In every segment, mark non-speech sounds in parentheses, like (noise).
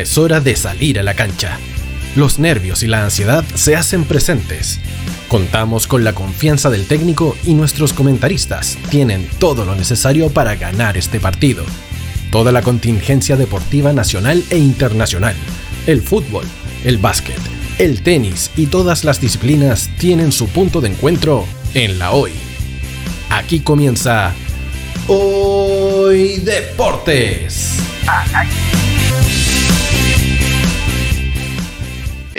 Es hora de salir a la cancha. Los nervios y la ansiedad se hacen presentes. Contamos con la confianza del técnico y nuestros comentaristas tienen todo lo necesario para ganar este partido. Toda la contingencia deportiva nacional e internacional, el fútbol, el básquet, el tenis y todas las disciplinas tienen su punto de encuentro en la hoy. Aquí comienza Hoy Deportes.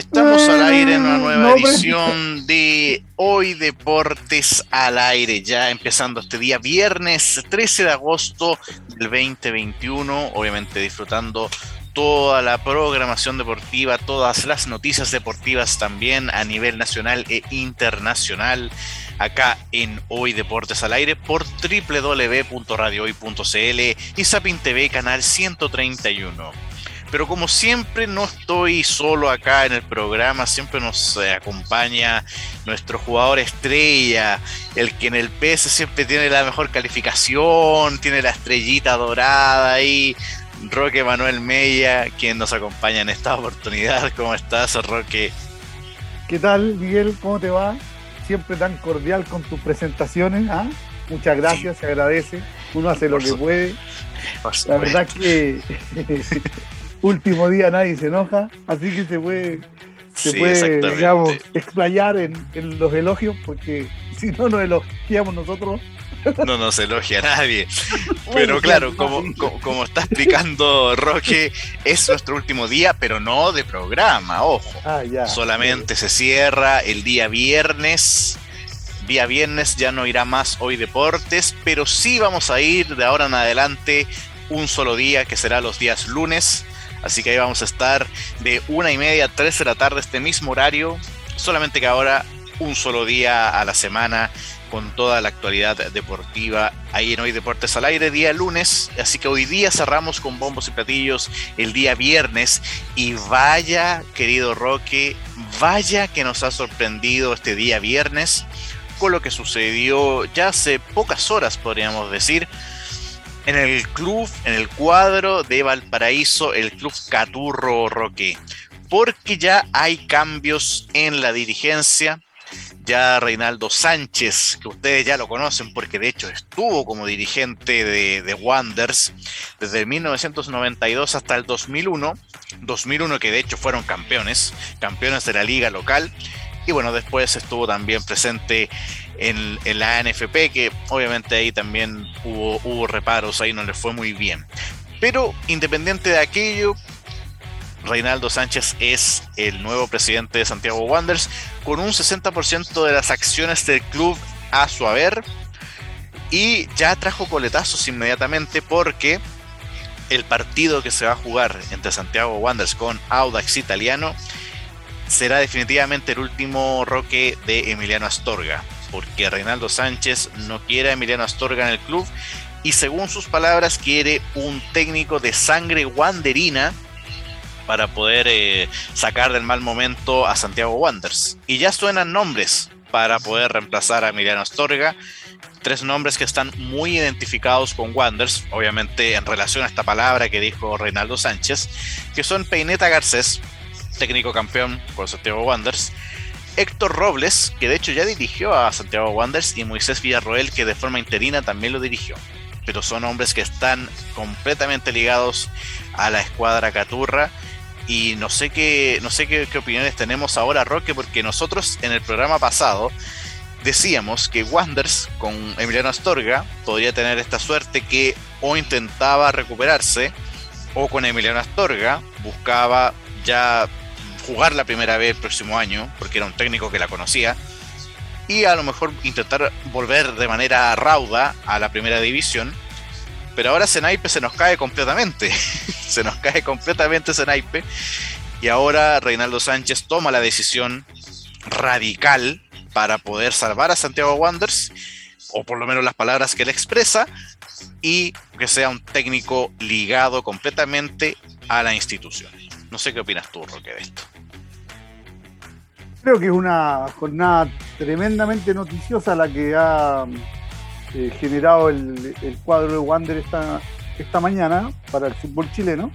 Estamos al aire en una nueva edición de Hoy Deportes al aire, ya empezando este día viernes 13 de agosto del 2021, obviamente disfrutando toda la programación deportiva, todas las noticias deportivas también a nivel nacional e internacional acá en Hoy Deportes al Aire por www.radiohoy.cl y Sapin TV canal 131. Pero como siempre no estoy solo acá en el programa, siempre nos eh, acompaña nuestro jugador estrella, el que en el PS siempre tiene la mejor calificación, tiene la estrellita dorada ahí, Roque Manuel Mella, quien nos acompaña en esta oportunidad. (laughs) ¿Cómo estás, Roque? ¿Qué tal, Miguel? ¿Cómo te va? Siempre tan cordial con tus presentaciones. ¿ah? Muchas gracias, se agradece. Uno hace lo que puede. La verdad que (laughs) último día nadie se enoja, así que se puede, se puede digamos, explayar en, en los elogios, porque (laughs) si no nos elogiamos nosotros, no nos elogia a nadie. (laughs) Pero claro, como, como, está explicando Roque, es nuestro último día, pero no de programa, ojo. Ah, Solamente se cierra el día viernes. Día viernes ya no irá más hoy deportes, pero sí vamos a ir de ahora en adelante un solo día, que será los días lunes. Así que ahí vamos a estar de una y media a tres de la tarde, este mismo horario. Solamente que ahora un solo día a la semana con toda la actualidad deportiva ahí en Hoy Deportes al Aire, día lunes. Así que hoy día cerramos con bombos y platillos el día viernes. Y vaya, querido Roque, vaya que nos ha sorprendido este día viernes con lo que sucedió ya hace pocas horas, podríamos decir, en el club, en el cuadro de Valparaíso, el club Caturro Roque. Porque ya hay cambios en la dirigencia. Ya Reinaldo Sánchez, que ustedes ya lo conocen porque de hecho estuvo como dirigente de, de desde 1992 hasta el 2001, 2001 que de hecho fueron campeones, campeones de la liga local, y bueno, después estuvo también presente en, la NFP, que obviamente ahí también hubo, hubo reparos, ahí no le fue muy bien. Pero independiente de aquello, Reinaldo Sánchez es el nuevo presidente de Santiago Wanderers con un 60% de las acciones del club a su haber y ya trajo coletazos inmediatamente porque el partido que se va a jugar entre Santiago Wanderers con Audax Italiano será definitivamente el último roque de Emiliano Astorga porque Reinaldo Sánchez no quiere a Emiliano Astorga en el club y según sus palabras quiere un técnico de sangre wanderina para poder eh, sacar del mal momento a Santiago Wanderers. Y ya suenan nombres para poder reemplazar a Emiliano Astorga. Tres nombres que están muy identificados con Wanderers, obviamente en relación a esta palabra que dijo Reinaldo Sánchez, que son Peineta Garcés, técnico campeón por Santiago Wanderers, Héctor Robles, que de hecho ya dirigió a Santiago Wanderers, y Moisés Villarroel, que de forma interina también lo dirigió. Pero son hombres que están completamente ligados a la escuadra Caturra y no sé qué, no sé qué, opiniones tenemos ahora, Roque, porque nosotros en el programa pasado decíamos que Wanders con Emiliano Astorga podría tener esta suerte que o intentaba recuperarse o con Emiliano Astorga buscaba ya jugar la primera vez el próximo año, porque era un técnico que la conocía, y a lo mejor intentar volver de manera rauda a la primera división pero ahora ese se nos cae completamente. (laughs) se nos cae completamente ese. Y ahora Reinaldo Sánchez toma la decisión radical para poder salvar a Santiago Wanderers, o por lo menos las palabras que él expresa, y que sea un técnico ligado completamente a la institución. No sé qué opinas tú, Roque, de esto. Creo que es una jornada tremendamente noticiosa la que ha eh, generado el, cuadro de Wander esta, esta mañana para el fútbol chileno.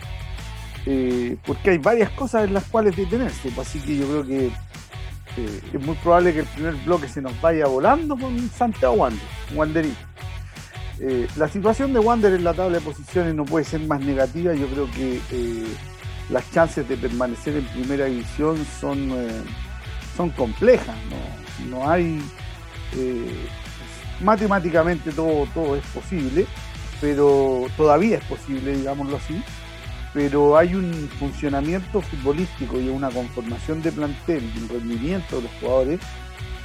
eh, porque hay varias cosas en las cuales detenerse. Pues, así que yo creo que eh, es muy probable que el primer bloque se nos vaya volando con Santiago Wander, Wanderín. Eh, la situación de Wander en la tabla de posiciones no puede ser más negativa. Yo creo que las chances de permanecer en primera división son, son complejas. No, no hay. matemáticamente todo, todo es posible, pero todavía es posible, digámoslo así pero hay un funcionamiento futbolístico y una conformación de plantel y un rendimiento de los jugadores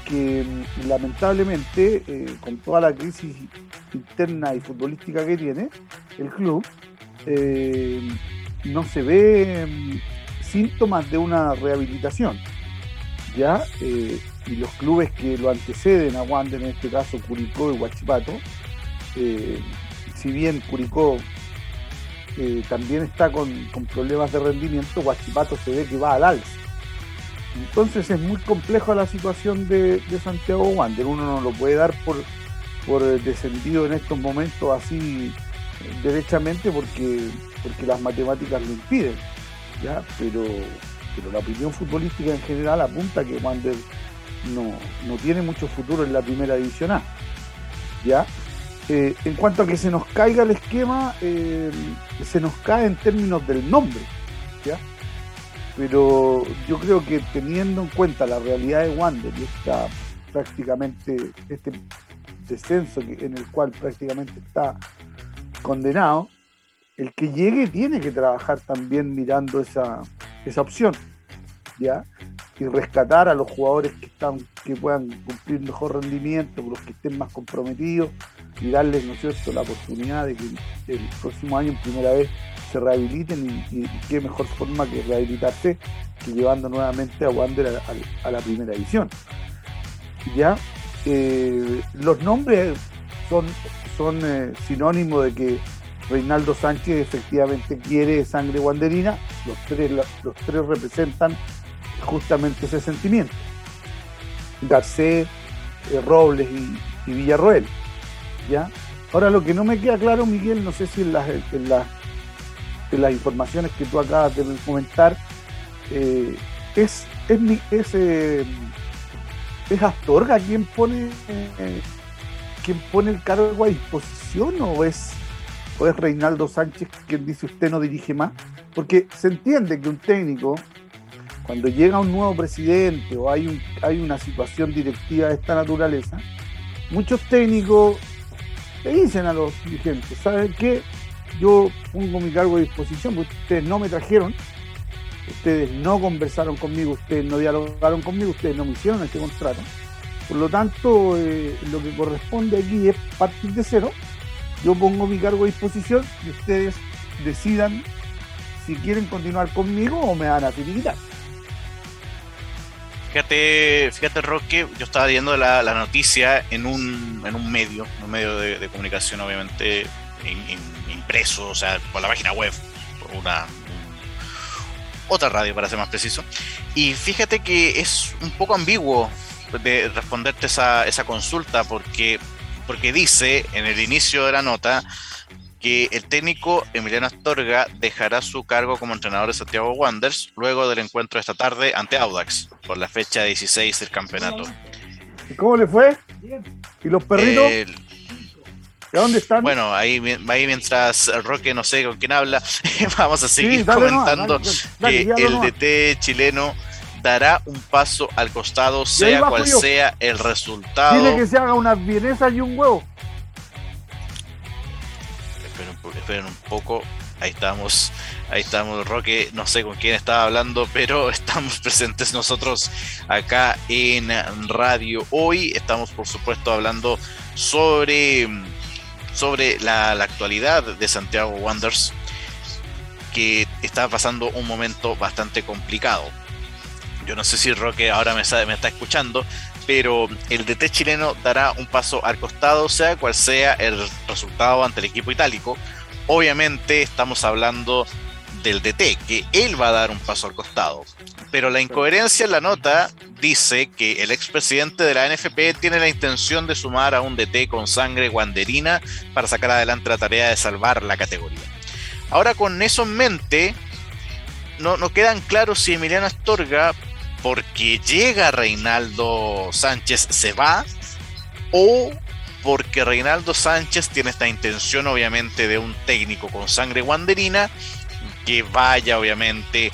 que mm, lamentablemente, eh, con toda la crisis interna y futbolística que tiene el club, eh, no se ve mm, síntomas de una rehabilitación. Eh, y los clubes que lo anteceden a Wander, en este caso Curicó y Huachipato, si bien Curicó también está con, problemas de rendimiento, Guachipato se ve que va al alza. Entonces es muy compleja la situación de, Santiago Wander. Uno no lo puede dar por, por descendido en estos momentos así derechamente porque, porque las matemáticas lo impiden. ¿ya? Pero, pero la opinión futbolística en general apunta que Wander no, no tiene mucho futuro en la primera división A. ¿ya? Eh, en cuanto a que se nos caiga el esquema, eh, se nos cae en términos del nombre, ¿ya? Pero yo creo que teniendo en cuenta la realidad de Wander y está prácticamente este descenso en el cual prácticamente está condenado, el que llegue tiene que trabajar también mirando esa, esa opción, ¿ya? Y rescatar a los jugadores que están, que puedan cumplir mejor rendimiento, los que estén más comprometidos, y darles, ¿no es cierto?, la oportunidad de que el próximo año en primera vez se rehabiliten y, qué mejor forma que rehabilitarse que llevando nuevamente a Wander a, la primera edición. ¿Ya? Eh, los nombres son, son eh, sinónimos de que Reinaldo Sánchez efectivamente quiere sangre wanderina, los tres, los tres representan justamente ese sentimiento. Garcés, eh, Robles y, Villarroel. ¿ya? Ahora lo que no me queda claro, Miguel, no sé si en las, en las, en las informaciones que tú acabas de comentar, eh, es, es, es, eh, es Astorga quien pone quien pone el cargo a disposición o es, o es Reinaldo Sánchez quien dice usted no dirige más, porque se entiende que un técnico cuando llega un nuevo presidente o hay, un, hay una situación directiva de esta naturaleza, muchos técnicos le dicen a los dirigentes, ¿saben qué? Yo pongo mi cargo a disposición, porque ustedes no me trajeron, ustedes no conversaron conmigo, ustedes no dialogaron conmigo, ustedes no me hicieron este contrato. Por lo tanto, eh, lo que corresponde aquí es partir de cero. Yo pongo mi cargo a disposición y ustedes decidan si quieren continuar conmigo o me van a finiquitar. Fíjate, fíjate Roque, yo estaba viendo la, noticia en un, en un medio, un medio de, comunicación obviamente impreso, o sea, por la página web, por una otra radio para ser más preciso. Y fíjate que es un poco ambiguo de responderte esa, esa consulta porque, porque dice en el inicio de la nota que el técnico Emiliano Astorga dejará su cargo como entrenador de Santiago Wanderers luego del encuentro de esta tarde ante Audax por la fecha 16 del campeonato. ¿Y cómo le fue? ¿Y los perritos? ¿De dónde están? Bueno, ahí, ahí mientras Roque no sé con quién habla, (laughs) vamos a seguir comentando que el DT chileno dará un paso al costado, sea cual sea el resultado. Dile que se haga una vienesa y un huevo esperen un poco. Ahí estamos, ahí estamos, Roque. No sé con quién estaba hablando, pero (laughs) estamos presentes nosotros acá en radio. Hoy estamos, por supuesto, hablando sobre, sobre la, actualidad de Santiago Wanderers, que está pasando un momento bastante complicado. Yo no sé si Roque ahora me está escuchando, pero el DT chileno dará un paso al costado, sea cual sea el resultado ante el equipo itálico obviamente estamos hablando del DT, que él va a dar un paso al costado. Pero la incoherencia en la nota dice que el expresidente de la NFP tiene la intención de sumar a un DT con sangre guanderina para sacar adelante la tarea de salvar la categoría. Ahora con eso en mente, no, no quedan claros si Emiliano Astorga, porque llega Reinaldo Sánchez, se va, o porque Reinaldo Sánchez tiene esta intención obviamente de un técnico con sangre guanderina que vaya obviamente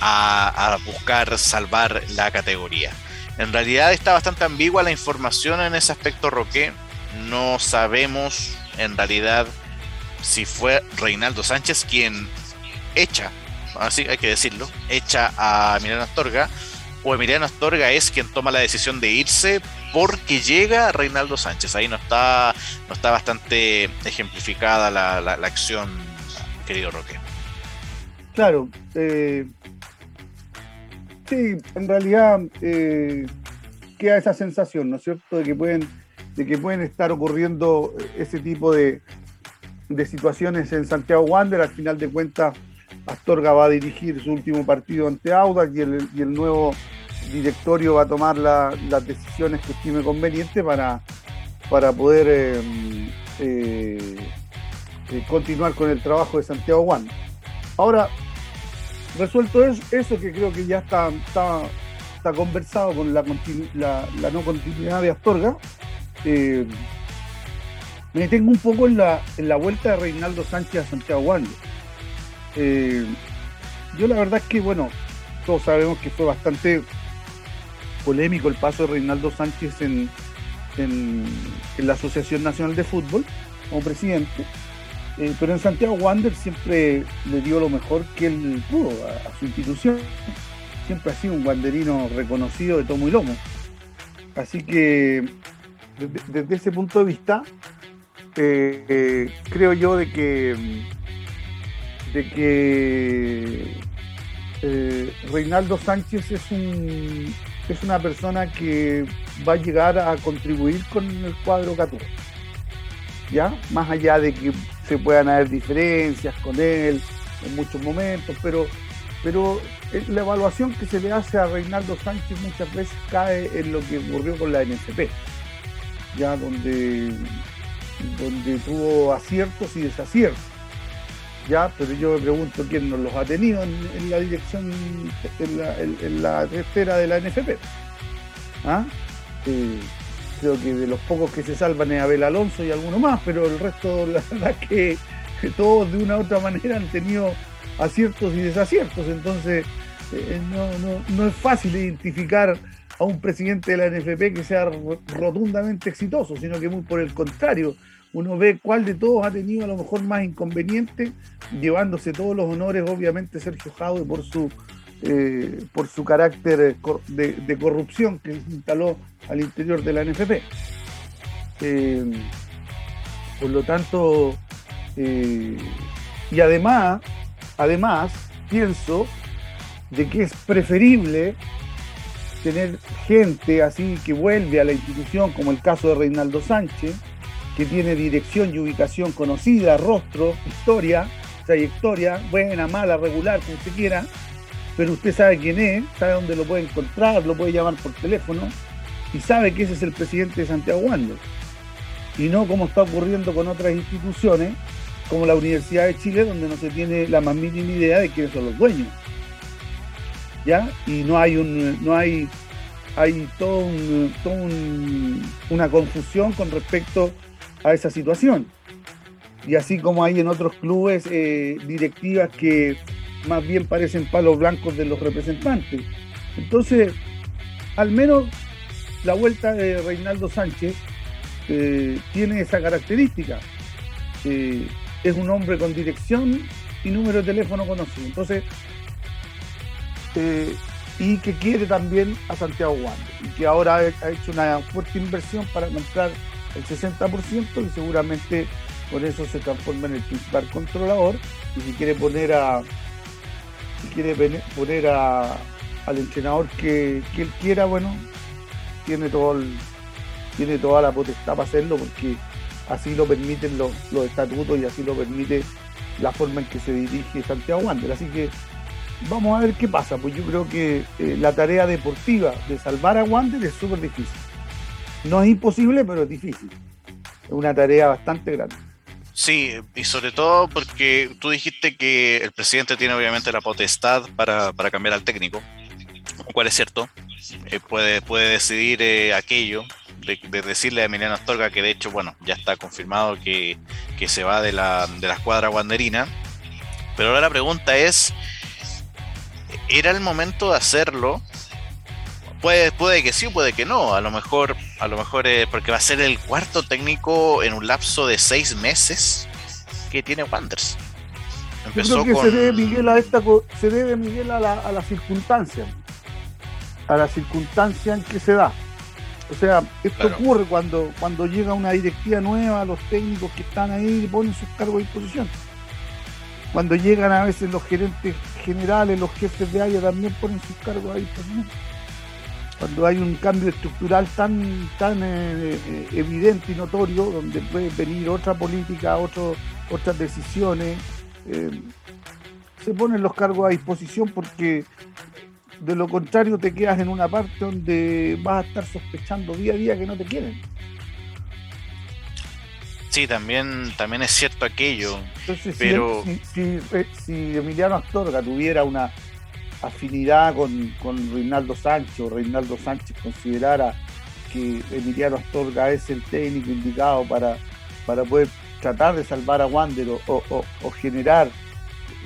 a, buscar salvar la categoría. En realidad está bastante ambigua la información en ese aspecto, Roque. No sabemos en realidad si fue Reinaldo Sánchez quien echa, así hay que decirlo, echa a Emiliano Astorga, o Emiliano Astorga es quien toma la decisión de irse porque llega Reinaldo Sánchez. Ahí no está, no está bastante ejemplificada la, la, acción, querido Roque. Claro, eh, sí, en realidad eh, queda esa sensación, ¿no es cierto?, de que pueden, de que pueden estar ocurriendo ese tipo de, de situaciones en Santiago Wander. Al final de cuentas, Astorga va a dirigir su último partido ante Audax y el, nuevo directorio va a tomar las decisiones que estime conveniente para, para poder eh, eh, eh, continuar con el trabajo de Santiago Juan. Ahora, resuelto eso, que creo que ya está, está, conversado con la, la, no continuidad de Astorga, me detengo un poco en la, en la vuelta de Reinaldo Sánchez a Santiago Juan. Yo la verdad es que, bueno, todos sabemos que fue bastante polémico el paso de Reinaldo Sánchez en, en, la Asociación Nacional de Fútbol como presidente. Eh, pero en Santiago Wander siempre le dio lo mejor que él pudo a, su institución. Siempre ha sido un wanderino reconocido de tomo y lomo. Así que desde, ese punto de vista, eh, eh, creo yo de que de que Reinaldo Sánchez es un es una persona que va a llegar a contribuir con el cuadro Catú. ¿Ya? Más allá de que se puedan haber diferencias con él en muchos momentos, pero, pero la evaluación que se le hace a Reinaldo Sánchez muchas veces cae en lo que ocurrió con la NFP, ya donde, donde tuvo aciertos y desaciertos ya, pero yo me pregunto quién nos los ha tenido en, la dirección, en la, en, la de la NFP. ¿Ah? Creo que de los pocos que se salvan es Abel Alonso y alguno más, pero el resto, la (laughs) verdad que, todos de una u otra manera han tenido aciertos y desaciertos, entonces eh, no, no es fácil identificar a un presidente de la NFP que sea rotundamente exitoso, sino que muy por el contrario, uno ve cuál de todos ha tenido a lo mejor más inconveniente, llevándose todos los honores, obviamente, Sergio Jaude por su, eh, por su carácter de, corrupción que instaló al interior de la NFP. Eh, por lo tanto, eh, y además, además, pienso de que es preferible tener gente así que vuelve a la institución, como el caso de Reinaldo Sánchez, que tiene dirección y ubicación conocida, rostro, historia, trayectoria, buena, mala, regular, como usted quiera, pero usted sabe quién es, sabe dónde lo puede encontrar, lo puede llamar por teléfono y sabe que ese es el presidente de Santiago Wander. Y no como está ocurriendo con otras instituciones, como la Universidad de Chile, donde no se tiene la más mínima idea de quiénes son los dueños. ¿Ya? Y no hay un, no hay, hay todo, una confusión con respecto a esa situación. Y así como hay en otros clubes eh, directivas que más bien parecen palos blancos de los representantes. Entonces, al menos la vuelta de Reinaldo Sánchez eh, tiene esa característica. Eh, es un hombre con dirección y número de teléfono conocido. Entonces, y que quiere también a Santiago Wander y que ahora ha hecho una fuerte inversión para comprar el 60% y seguramente por eso se transforma en el principal controlador. Y si quiere poner a si quiere poner a, al entrenador que, él quiera bueno tiene todo tiene toda la potestad para hacerlo porque así lo permiten los, estatutos y así lo permite la forma en que se dirige Santiago Wander. Así que vamos a ver qué pasa pues yo creo que eh, la tarea deportiva de salvar a Wander es súper difícil no es imposible, pero es difícil. Es una tarea bastante grande. Sí, y sobre todo porque tú dijiste que el presidente tiene obviamente la potestad para, cambiar al técnico, lo cual es cierto. Eh, puede, puede decidir eh, aquello, de, decirle a Emiliano Astorga que de hecho, bueno, ya está confirmado que, se va de la, de la escuadra guanderina. Pero ahora la pregunta es, ¿era el momento de hacerlo? Puede, puede que sí, puede que no. A lo mejor, a lo mejor eh, porque va a ser el cuarto técnico en un lapso de seis meses que tiene Wanders. Empezó que se debe Miguel a esta se debe Miguel a la, a la circunstancia. A la circunstancia en que se da. O sea, esto ocurre cuando, cuando llega una directiva nueva, los técnicos que están ahí ponen sus cargos a disposición. Cuando llegan a veces los gerentes generales, los jefes de área también ponen sus cargos a disposición. Cuando hay un cambio estructural tan, tan eh, eh, evidente y notorio, donde puede venir otra política, otro, otras decisiones, eh, se ponen los cargos a disposición porque de lo contrario, te quedas en una parte donde vas a estar sospechando día a día que no te quieren. Sí, también, también es cierto aquello. Entonces, pero... Eh, si, Emiliano Astorga tuviera una afinidad con, con Reinaldo Sánchez o Reinaldo Sánchez considerara que Emiliano Astorga es el técnico indicado para, para poder tratar de salvar a Wander o generar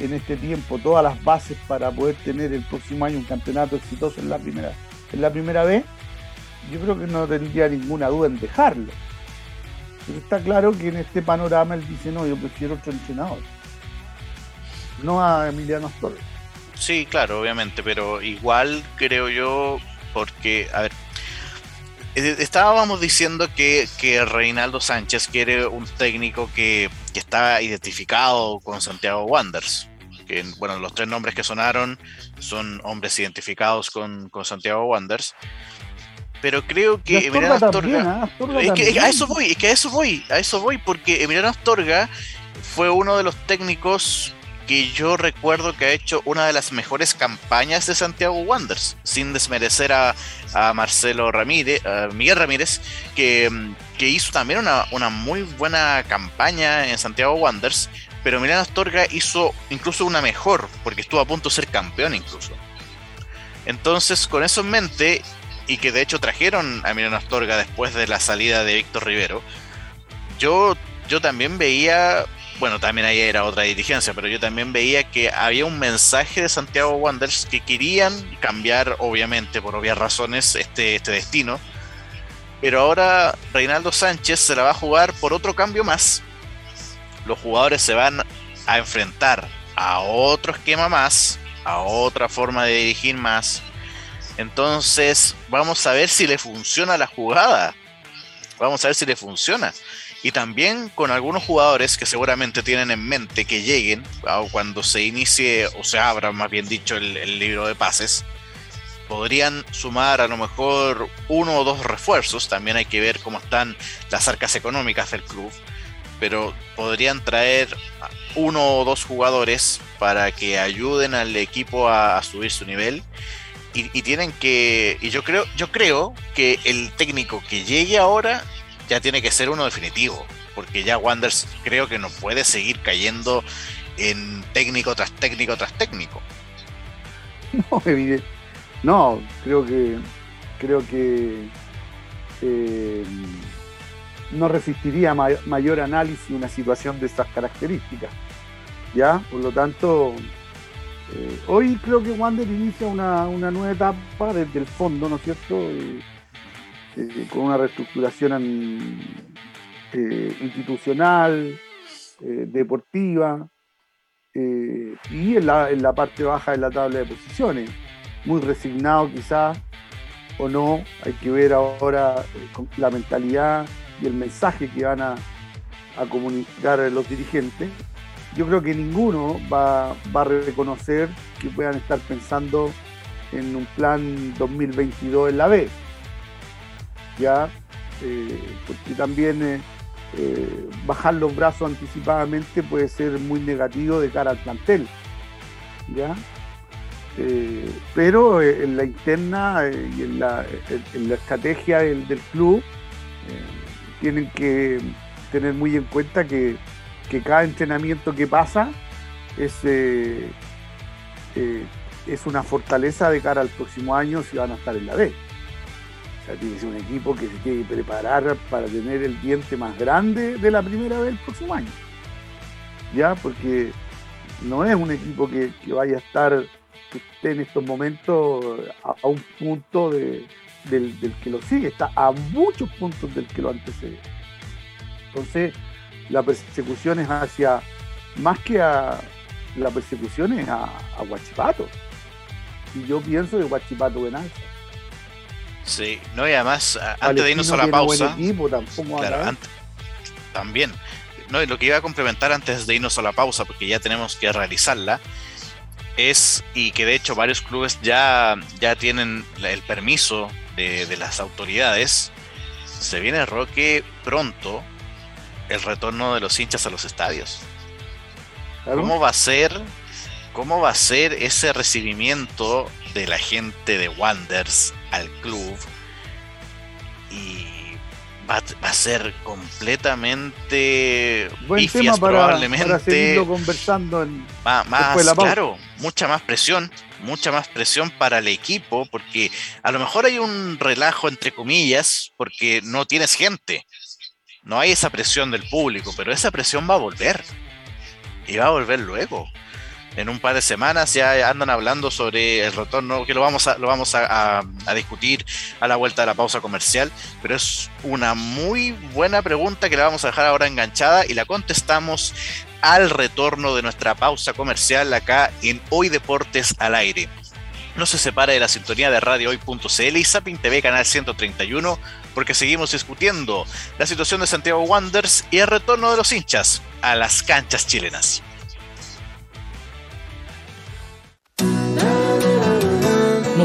en este tiempo todas las bases para poder tener el próximo año un campeonato exitoso en la primera, en la primera vez, yo creo que no tendría ninguna duda en dejarlo. Pero está claro que en este panorama él dice, no, yo prefiero otro entrenador. No a Emiliano Astorga. Sí, claro, obviamente, pero igual creo yo, porque, a ver, eh, estábamos diciendo que, que Reinaldo Sánchez quiere un técnico que, que está identificado con Santiago Wanderers. Que, bueno, los tres nombres que sonaron son hombres identificados con, con Santiago Wanderers. Pero creo que Emiliano Astorga. ¿eh? a eso voy, es que a eso voy, a eso voy, porque Emiliano Astorga fue uno de los técnicos que yo recuerdo que ha hecho una de las mejores campañas de Santiago Wanderers, sin desmerecer a, Marcelo Ramírez, a Miguel Ramírez, que, hizo también una, muy buena campaña en Santiago Wanderers, pero Milano Astorga hizo incluso una mejor, porque estuvo a punto de ser campeón incluso. Entonces, con eso en mente, y que de hecho trajeron a Milano Astorga después de la salida de Víctor Rivero, yo, yo también veía bueno, también ahí era otra dirigencia, pero yo también veía que había un mensaje de Santiago Wanderers que querían cambiar, obviamente, por obvias razones, este, este destino. Pero ahora Reinaldo Sánchez se la va a jugar por otro cambio más. Los jugadores se van a enfrentar a otro esquema más, a otra forma de dirigir más. Entonces, vamos a ver si le funciona la jugada. Vamos a ver si le funciona y también con algunos jugadores que seguramente tienen en mente que lleguen cuando se inicie o se abra, más bien dicho, el, libro de pases. Podrían sumar a lo mejor uno o dos refuerzos, también hay que ver cómo están las arcas económicas del club, pero podrían traer uno o dos jugadores para que ayuden al equipo a, subir su nivel. Y, y, tienen que. Y yo creo, yo creo que el técnico que llegue ahora ya tiene que ser uno definitivo, porque ya Wanders creo que no puede seguir cayendo en técnico tras técnico tras técnico. (laughs) No, evidente. No, creo que creo que eh, no resistiría mayor análisis una situación de estas características. ¿Ya? Por lo tanto, eh, hoy creo que Wander inicia una, nueva etapa desde el fondo, ¿no es cierto? Eh, eh, con una reestructuración eh, institucional, eh, deportiva, y en la, parte baja de la tabla de posiciones. Muy resignado quizás, o no, hay que ver ahora la mentalidad y el mensaje que van a, a comunicar los dirigentes. Yo creo que ninguno va, va, a reconocer que puedan estar pensando en un plan 2022 en la B ya eh, porque también eh, eh, bajar los brazos anticipadamente puede ser muy negativo de cara al plantel ya pero en la interna y en la, estrategia del, club tienen que tener muy en cuenta que que cada entrenamiento que pasa es, es una fortaleza de cara al próximo año si van a estar en la B. O sea, tiene que ser un equipo que se tiene que preparar para tener el diente más grande de la primera vez el próximo año. ¿Ya? Porque no es un equipo que, vaya a estar, que esté en estos momentos a, un punto del, que lo sigue, está a muchos puntos del que lo antecede. Entonces, la persecución es hacia, más que a, la persecución es a, a Guachipato. Y yo pienso que Guachipato venanza. Sí, no, y además, antes de irnos a la pausa. también. No, y lo que iba a complementar antes de irnos a la pausa, porque ya tenemos que realizarla, es, y que de hecho varios clubes ya, ya tienen el permiso de, de las autoridades, se viene Roque pronto el retorno de los hinchas a los estadios. ¿Cómo va a ser? ¿Cómo va a ser ese recibimiento de la gente de Wonders al club? Y va, a ser completamente Buen tema probablemente. Para seguirlo conversando en, más, claro, mucha más presión, mucha más presión para el equipo, porque a lo mejor hay un relajo entre comillas, porque no tienes gente no hay esa presión del público, pero esa presión va a volver. Y va a volver luego. En un par de semanas ya andan hablando sobre el retorno, que lo vamos a, lo vamos a, discutir a la vuelta de la pausa comercial, pero es una muy buena pregunta que la vamos a dejar ahora enganchada y la contestamos al retorno de nuestra pausa comercial acá en Hoy Deportes al Aire no se separe de la sintonía de radiohoy.cl y Zapping TV Canal 131 porque seguimos discutiendo la situación de Santiago Wanderers y el retorno de los hinchas a las canchas chilenas.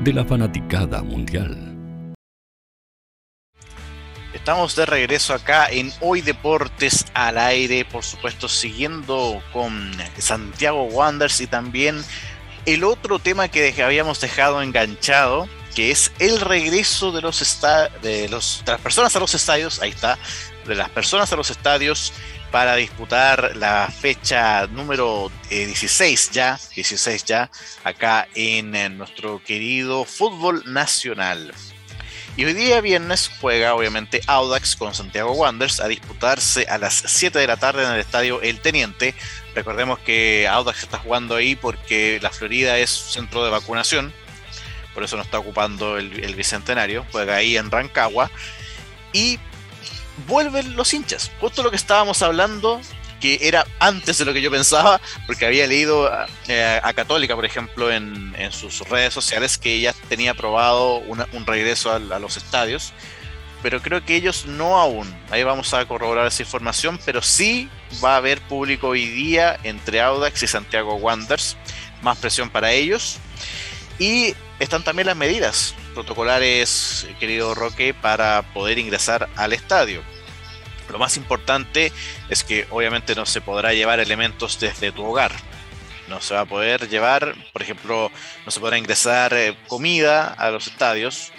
de la fanaticada mundial. Estamos de regreso acá en Hoy Deportes al aire, por supuesto siguiendo con Santiago Wanderers y también el otro tema que habíamos dejado enganchado, que es el regreso de los de los las personas a los estadios, ahí está, de las personas a los estadios para disputar la fecha número 16 eh, ya, 16 ya, acá en, nuestro querido fútbol nacional. Y hoy día viernes juega obviamente Audax con Santiago Wanderers a disputarse a las 7 de la tarde en el estadio El Teniente. Recordemos que Audax está jugando ahí porque la Florida es centro de vacunación, por eso no está ocupando el, el Bicentenario, juega ahí en Rancagua. Y vuelven los hinchas. Justo lo que estábamos hablando, que era antes de lo que yo pensaba, porque había leído eh, a, Católica, por ejemplo, en, sus redes sociales, que ella tenía aprobado un regreso a, los estadios, pero creo que ellos no aún. Ahí vamos a corroborar esa información, pero sí va a haber público hoy día entre Audax y Santiago Wanderers, más presión para ellos. Y están también las medidas protocolares, querido Roque, para poder ingresar al estadio. Lo más importante es que obviamente no se podrá llevar elementos desde tu hogar. no se va a poder llevar, por ejemplo, no se podrá ingresar eh, comida a los estadios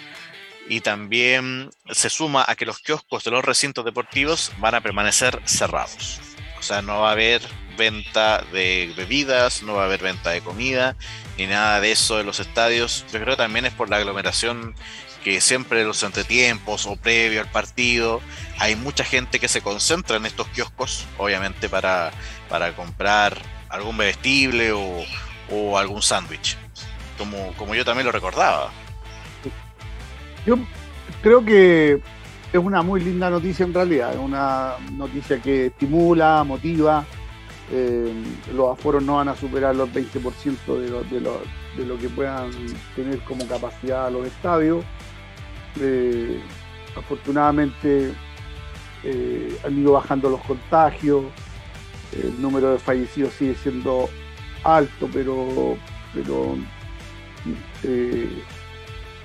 y también se suma a que los kioscos de los recintos deportivos van a permanecer cerrados. O sea, no va a haber venta de bebidas, no va a haber venta de comida, ni nada de eso en los estadios. Yo creo que también es por la aglomeración que siempre en los entretiempos o previo al partido hay mucha gente que se concentra en estos kioscos, obviamente para, para comprar algún bebestible o, algún sándwich, como, como yo también lo recordaba. Yo creo que es una muy linda noticia en realidad, es una noticia que estimula, motiva. Eh, los aforos no van a superar los 20% de lo, que puedan tener como capacidad los estadios. Eh, afortunadamente eh, han ido bajando los contagios, el número de fallecidos sigue siendo alto, pero, pero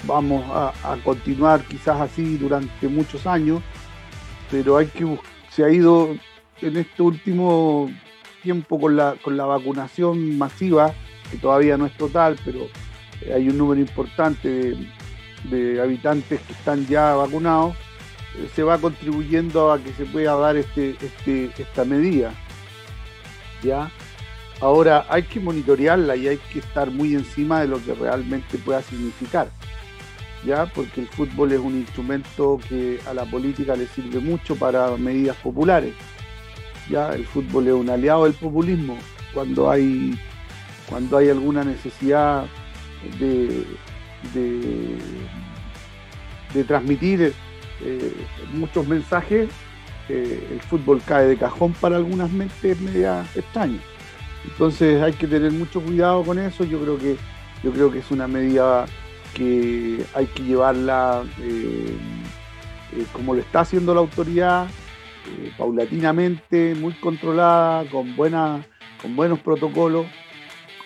vamos a, continuar quizás así durante muchos años, pero hay que se ha ido en este último tiempo con la, con la vacunación masiva, que todavía no es total, pero hay un número importante de, de habitantes que están ya vacunados, eh, se va contribuyendo a que se pueda dar este, este, esta medida. ¿ya? Ahora hay que monitorearla y hay que estar muy encima de lo que realmente pueda significar. ¿ya? Porque el fútbol es un instrumento que a la política le sirve mucho para medidas populares. ¿Ya? El fútbol es un aliado del populismo cuando hay, cuando hay alguna necesidad de, de, transmitir eh, muchos mensajes, eh, el fútbol cae de cajón para algunas mentes media extrañas. Entonces hay que tener mucho cuidado con eso. Yo creo que, yo creo que es una medida que hay que llevarla eh, como lo está haciendo la autoridad, paulatinamente, muy controlada, con, con buenos protocolos.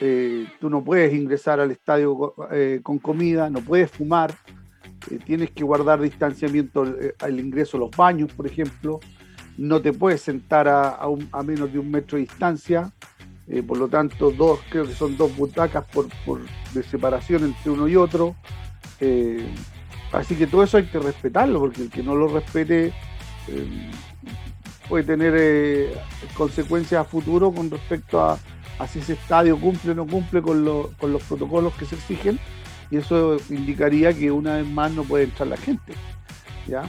Eh, tú no puedes ingresar al estadio eh, con comida, no puedes fumar, eh, tienes que guardar distanciamiento al ingreso a los baños, por ejemplo, no te puedes sentar a, menos de un metro de distancia, por lo tanto, dos, creo que son dos butacas por, de separación entre uno y otro. así que todo eso hay que respetarlo, porque el que no lo respete puede tener consecuencias a futuro con respecto a, así ese estadio cumple o no cumple con, los protocolos que se exigen y eso indicaría que una vez más no puede entrar la gente. ¿ya?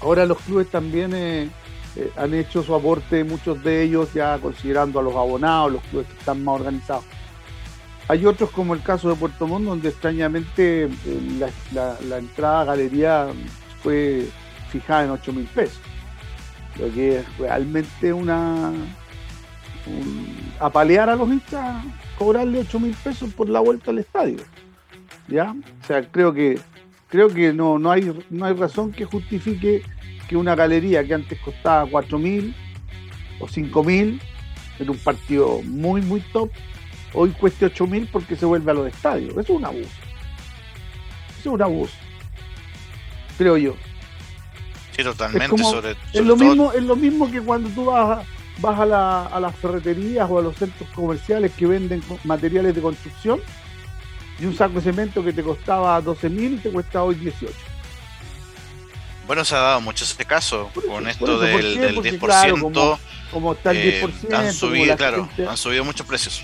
Ahora los clubes también eh, eh, han hecho su aporte, muchos de ellos ya considerando a los abonados, los clubes que están más organizados. Hay otros como el caso de Puerto Montt, donde extrañamente eh, la, entrada a galería fue fijada en 8 mil pesos, lo que es realmente una, apalear a los hinchas, cobrarle 8 mil pesos por la vuelta al estadio. ¿Ya? O sea, creo que creo que no, no, hay, no hay razón que justifique que una galería que antes costaba 4 mil o 5 mil en un partido muy, muy top, hoy cueste 8 mil porque se vuelve a los estadios. Eso es un abuso. Eso es un abuso. Creo yo. Sí, totalmente. Es, lo mismo, es lo mismo que cuando tú vas a, vas a, las ferreterías o a los centros comerciales que venden materiales de construcción y un saco de cemento que te costaba 12 mil te cuesta hoy 18. Bueno, se ha dado mucho ese caso con esto del, 10%. como, está el 10%, eh, han subido, claro, han subido muchos precios.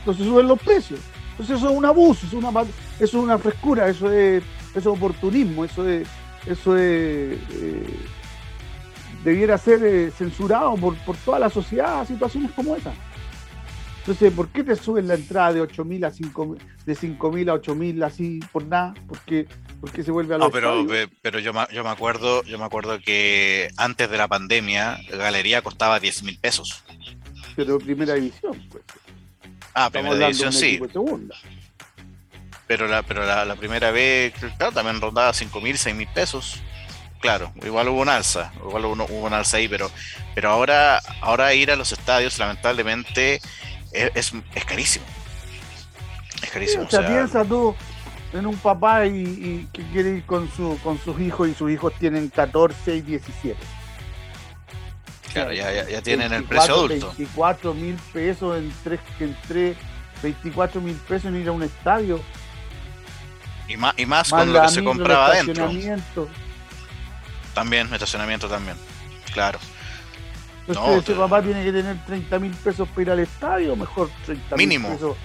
Entonces suben los precios. Entonces eso es un abuso, eso es una, eso es una frescura, eso es, eso es oportunismo, eso es, eso es eh, debiera ser eh, censurado por, por, toda la sociedad a situaciones como esa. Entonces, ¿por qué te suben la entrada de 8.000 a 5.000, de 5.000 a 8.000 así por nada? ¿Por qué, se vuelve a los No, pero, pero yo, yo, me acuerdo, yo me acuerdo que antes de la pandemia, la galería costaba 10.000 pesos. Pero primera división, pues. Ah, primera división sí. Pero la, pero la, primera vez, claro, también rondaba 5.000, 6.000 pesos claro, igual hubo un alza, igual hubo, hubo un alza ahí, pero, pero ahora, ahora ir a los estadios, lamentablemente, es, es, carísimo. Es carísimo. o sea, piensa tú en un papá y, que quiere ir con, su, con sus hijos y sus hijos tienen 14 y 17. claro, ya, ya, tienen el precio adulto. 24 mil pesos en tres, en 24 mil pesos en ir a un estadio. Y más, y más, con lo que se compraba adentro. También, estacionamiento también, claro. Entonces ese papá tiene que tener 30 mil pesos para ir al estadio, mejor 30 mil pesos.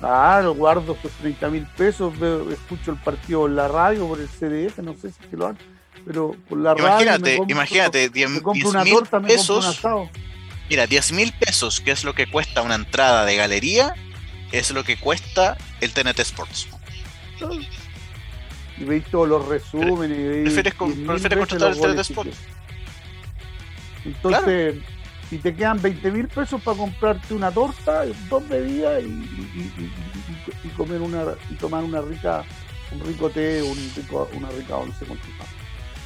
Claro, guardo esos 30 mil pesos, escucho el partido en la radio por el CDF, no sé si es que lo hagan, pero por la imagínate, radio. Imagínate, 10 mil pesos. Mira, 10 mil pesos, que es lo que cuesta una entrada de galería, es lo que cuesta el TNT Sports. Y veis todos los resúmenes. ¿Prefieres, prefieres contratar el TNT Sports? Entonces, si te quedan 20 mil pesos para comprarte una torta, dos bebidas y, comer una y tomar una rica, un rico té, un rico, una rica once con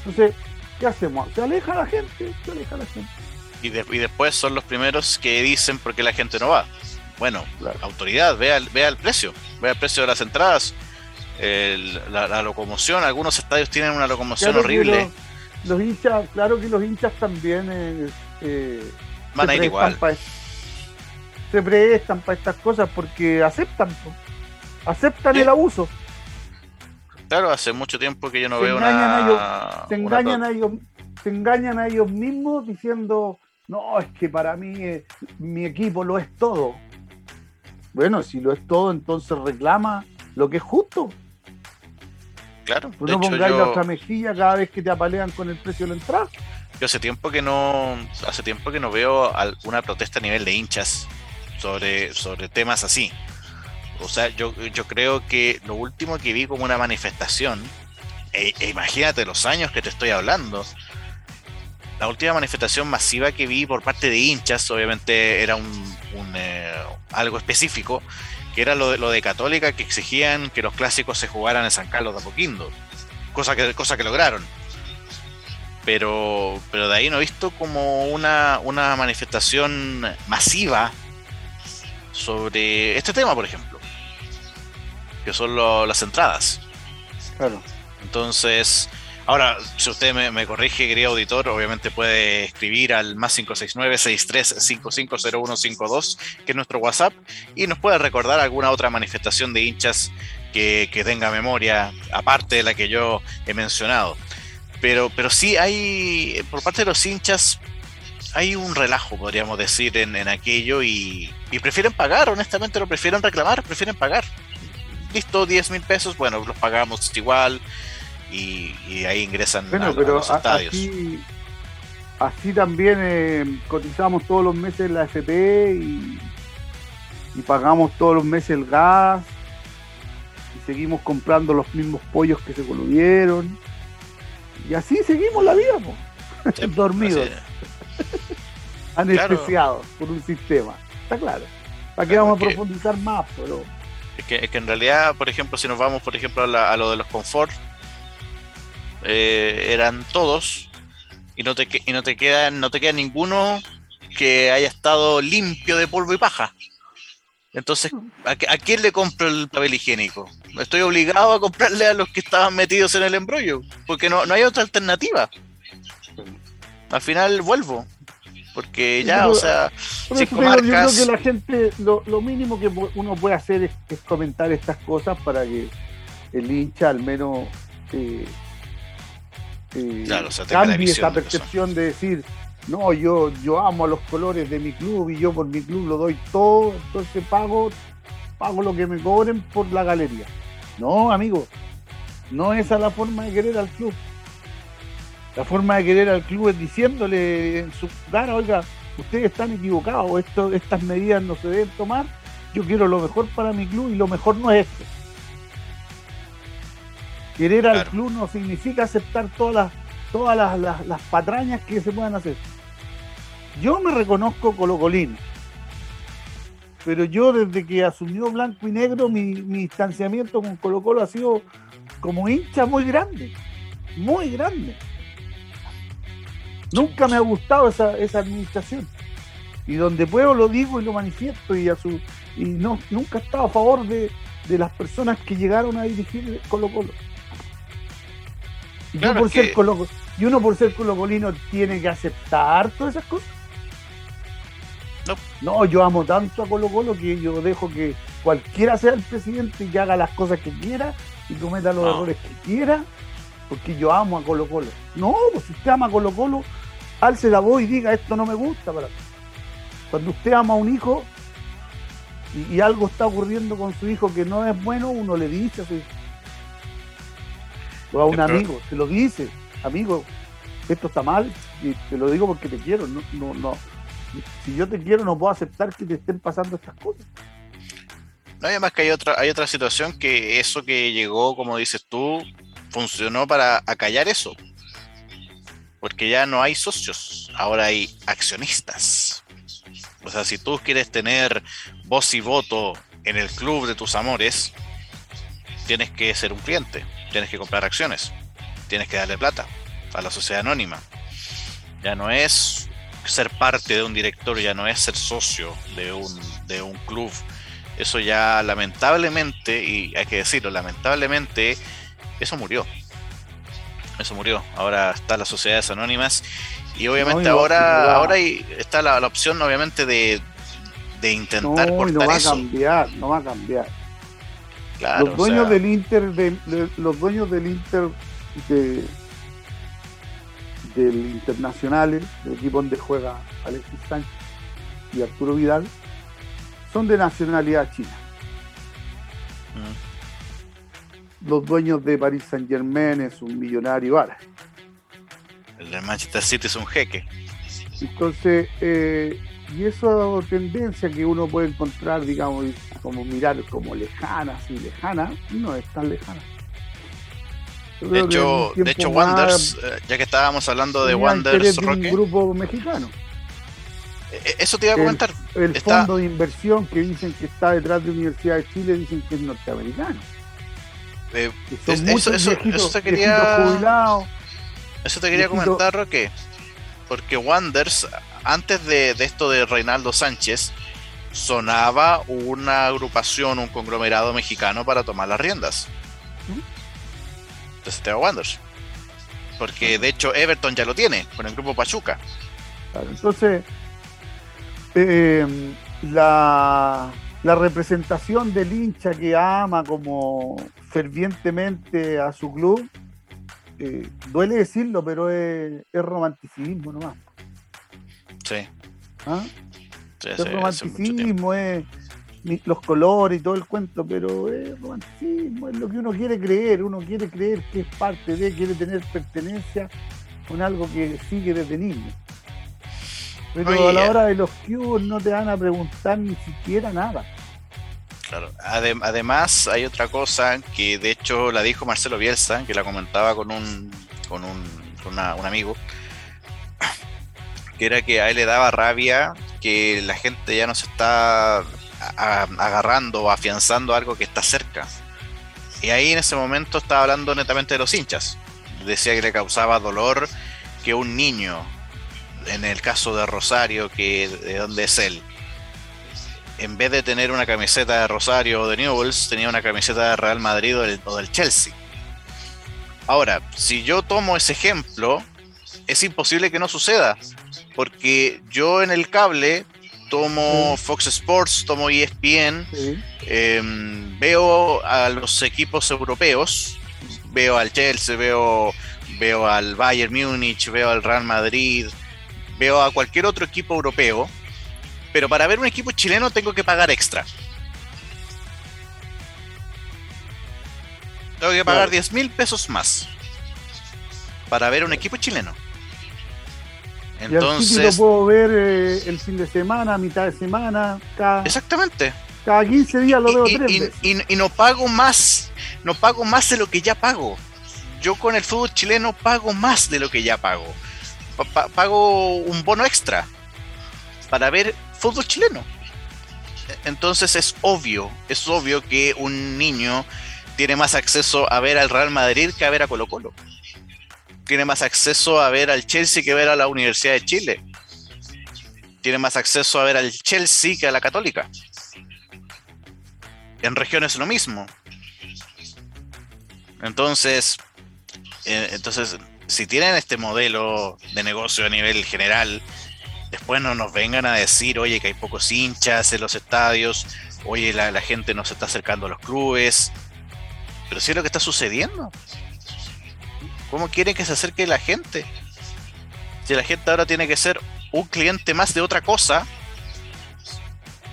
Entonces, ¿qué hacemos? Se aleja la gente, se aleja la gente. Y, después son los primeros que dicen por qué la gente no va. Bueno, autoridad, vea, vea el precio, vea el precio de las entradas, la, locomoción, algunos estadios tienen una locomoción horrible los hinchas, claro que los hinchas también eh, eh, van a ir igual. se prestan para estas cosas porque aceptan, aceptan el abuso. Claro, hace mucho tiempo que yo no se veo nada. Se engañan a ellos, se engañan a ellos mismos diciendo, no, es que para mí eh, mi equipo lo es todo. Bueno, si lo es todo, entonces reclama lo que es justo. Claro. Pues no pongáis la otra mejilla cada vez que te apalean con el precio de la entrada. Yo hace tiempo que no, hace tiempo que no veo alguna protesta a nivel de hinchas sobre, sobre temas así. O sea, yo, yo creo que lo último que vi como una manifestación, e, e imagínate los años que te estoy hablando, la última manifestación masiva que vi por parte de hinchas, obviamente era un, eh, algo específico, que era lo de, lo de Católica, que exigían que los clásicos se jugaran en San Carlos de Apoquindo, cosa que, cosa que lograron. Pero, pero de ahí no he visto como una, una manifestación masiva sobre este tema, por ejemplo, que son las entradas. Claro. Entonces, Ahora, si usted me, corrige, querido auditor, obviamente puede escribir al más 569-63550152, que es nuestro WhatsApp, y nos puede recordar alguna otra manifestación de hinchas que, tenga memoria, aparte de la que yo he mencionado. Pero, pero sí hay, por parte de los hinchas, hay un relajo, podríamos decir, en, aquello, y, y prefieren pagar, honestamente, lo prefieren reclamar, prefieren pagar. Listo, 10 mil pesos, bueno, los pagamos igual y, ahí ingresan a, los estadios. Así, también eh, cotizamos todos los meses la FP y, pagamos todos los meses el gas y seguimos comprando los mismos pollos que se coludieron y así seguimos la vida, (laughs) dormidos, (laughs) anestesiados por un sistema, está claro. ¿Para qué vamos a profundizar más? Pero... Es que, es que en realidad, por ejemplo, si nos vamos, por ejemplo, a, a lo de los confort, eh, eran todos y no te y no te quedan no te queda ninguno que haya estado limpio de polvo y paja. Entonces, ¿a, quién le compro el papel higiénico? Estoy obligado a comprarle a los que estaban metidos en el embrollo, porque no, no hay otra alternativa. Al final vuelvo, porque ya, o sea, yo creo que la gente, lo, mínimo que uno puede hacer es, comentar estas cosas para que el hincha al menos eh, cambie esa percepción de, decir, no, yo, yo amo a los colores de mi club y yo por mi club lo doy todo, entonces pago, pago lo que me cobren por la galería. No, amigo, no es esa la forma de querer al club. La forma de querer al club es diciéndole en su cara, oiga, ustedes están equivocados, esto, estas medidas no se deben tomar, yo quiero lo mejor para mi club y lo mejor no es esto. Querer al club no significa aceptar todas las todas las, patrañas que se puedan hacer. Yo me reconozco colocolino, pero yo desde que asumió Blanco y Negro mi, distanciamiento con Colo Colo ha sido como hincha muy grande, muy grande. Nunca me ha gustado esa, esa administración. Y donde puedo lo digo y lo manifiesto y a su y no nunca he estado a favor de, de las personas que llegaron a dirigir Colo Colo y, uno por ser colocolino tiene que aceptar todas esas cosas. No. yo amo tanto a Colo Colo que yo dejo que cualquiera sea el presidente y haga las cosas que quiera y cometa los errores que quiera, porque yo amo a Colo Colo. No, pues si usted ama a Colo Colo, alce la voz y diga esto no me gusta. Para... Cuando usted ama a un hijo y, algo está ocurriendo con su hijo que no es bueno, uno le dice a O a un amigo, se lo dice, amigo, esto está mal, y te lo digo porque te quiero, no, no, no. Si yo te quiero no puedo aceptar que te estén pasando estas cosas. No, además que hay otra, hay otra situación que eso que llegó, como dices tú, funcionó para acallar eso. Porque ya no hay socios, ahora hay accionistas. O sea, si tú quieres tener voz y voto en el club de tus amores, tienes que ser un cliente, tienes que comprar acciones, tienes que darle plata a la sociedad anónima. Ya no es ser parte de un directorio, ya no es ser socio de un, de un club. Eso ya lamentablemente, y hay que decirlo, lamentablemente, eso murió. Eso murió. Ahora están las sociedades anónimas y obviamente ahora, ahora está la, opción obviamente de, de intentar no, no va a cambiar, no va a cambiar. Los dueños del Inter, de, los dueños del Inter de, del Internacional, el equipo donde juega Alexis Sánchez y Arturo Vidal, son de nacionalidad china. Mm. Los dueños de Paris Saint Germain es un millonario árabe. El de Manchester City es un jeque. Entonces, eh, y esa tendencia que uno puede encontrar, digamos, como mirar como lejanas y lejanas, no es tan lejana. De hecho, de hecho, Wonders, eh, ya que estábamos hablando de Wonders, Roque. Un grupo mexicano. Eh, eso te iba a comentar. El, fondo de inversión que dicen que está detrás de la Universidad de Chile dicen que es norteamericano. eso, eso, eso, te quería, eso te quería comentar, Roque. Porque Wonders, antes de, esto de Reinaldo Sánchez, sonaba una agrupación, un conglomerado mexicano para tomar las riendas. Entonces te Wonders. Porque de hecho Everton ya lo tiene con el grupo Pachuca. entonces, eh, la, la representación del hincha que ama como fervientemente a su club, eh, duele decirlo, pero es, es romanticismo nomás. Sí. ¿Ah? Es romanticismo, es los colores y todo el cuento, pero es romanticismo, es lo que uno quiere creer, uno quiere creer que es parte de, quiere tener pertenencia con algo que sigue desde niño. Pero a la hora de los cubos no te van a preguntar ni siquiera nada. Claro. además, hay otra cosa que de hecho la dijo Marcelo Bielsa, que la comentaba con un, con un, con un amigo, que era que a él le daba rabia que la gente ya no se está agarrando o afianzando algo que está cerca. Y ahí en ese momento estaba hablando netamente de los hinchas. Decía que le causaba dolor que un niño, en el caso de Rosario, que de donde es él, en vez de tener una camiseta de Rosario o de Newells, tenía una camiseta de Real Madrid o del, Chelsea. Ahora, si yo tomo ese ejemplo, es imposible que no suceda, porque yo en el cable tomo Fox Sports, tomo ESPN, em, veo a los equipos europeos, veo al Chelsea, veo, veo al Bayern Múnich, veo al Real Madrid, veo a cualquier otro equipo europeo, pero para ver un equipo chileno tengo que pagar extra. Tengo que pagar 10 mil pesos más para ver un equipo chileno. Entonces. Y lo puedo ver eh, el fin de semana, mitad de semana, cada. Exactamente. Cada 15 días lo veo y, tres y, no pago más, no pago más de lo que ya pago. Yo con el fútbol chileno pago más de lo que ya pago. pago un bono extra para ver fútbol chileno. Entonces es obvio, es obvio que un niño tiene más acceso a ver al Real Madrid que a ver a Colo Colo tiene más acceso a ver al Chelsea que ver a la Universidad de Chile. Tiene más acceso a ver al Chelsea que a la Católica. En regiones es lo mismo. Entonces, eh, entonces, si tienen este modelo de negocio a nivel general, después no nos vengan a decir, oye, que hay pocos hinchas en los estadios, oye, la, la gente no se está acercando a los clubes. Pero si es lo que está sucediendo. ¿Cómo quieren que se acerque la gente? Si la gente ahora tiene que ser un cliente más de otra cosa,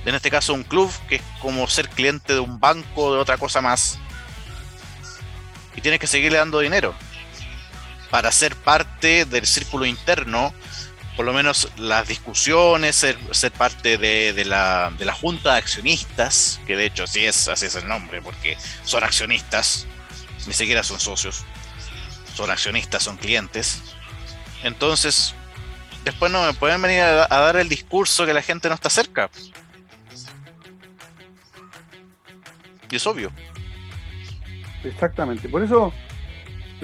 en este caso un club, que es como ser cliente de un banco de otra cosa más, y tienes que seguirle dando dinero para ser parte del círculo interno, por lo menos las discusiones, ser, parte de, la, de, la, junta de accionistas, que de hecho así es, así es el nombre, porque son accionistas, ni siquiera son socios, son accionistas, son clientes. Entonces, después no me pueden venir a, dar el discurso que la gente no está cerca. Y es obvio. Exactamente. Por eso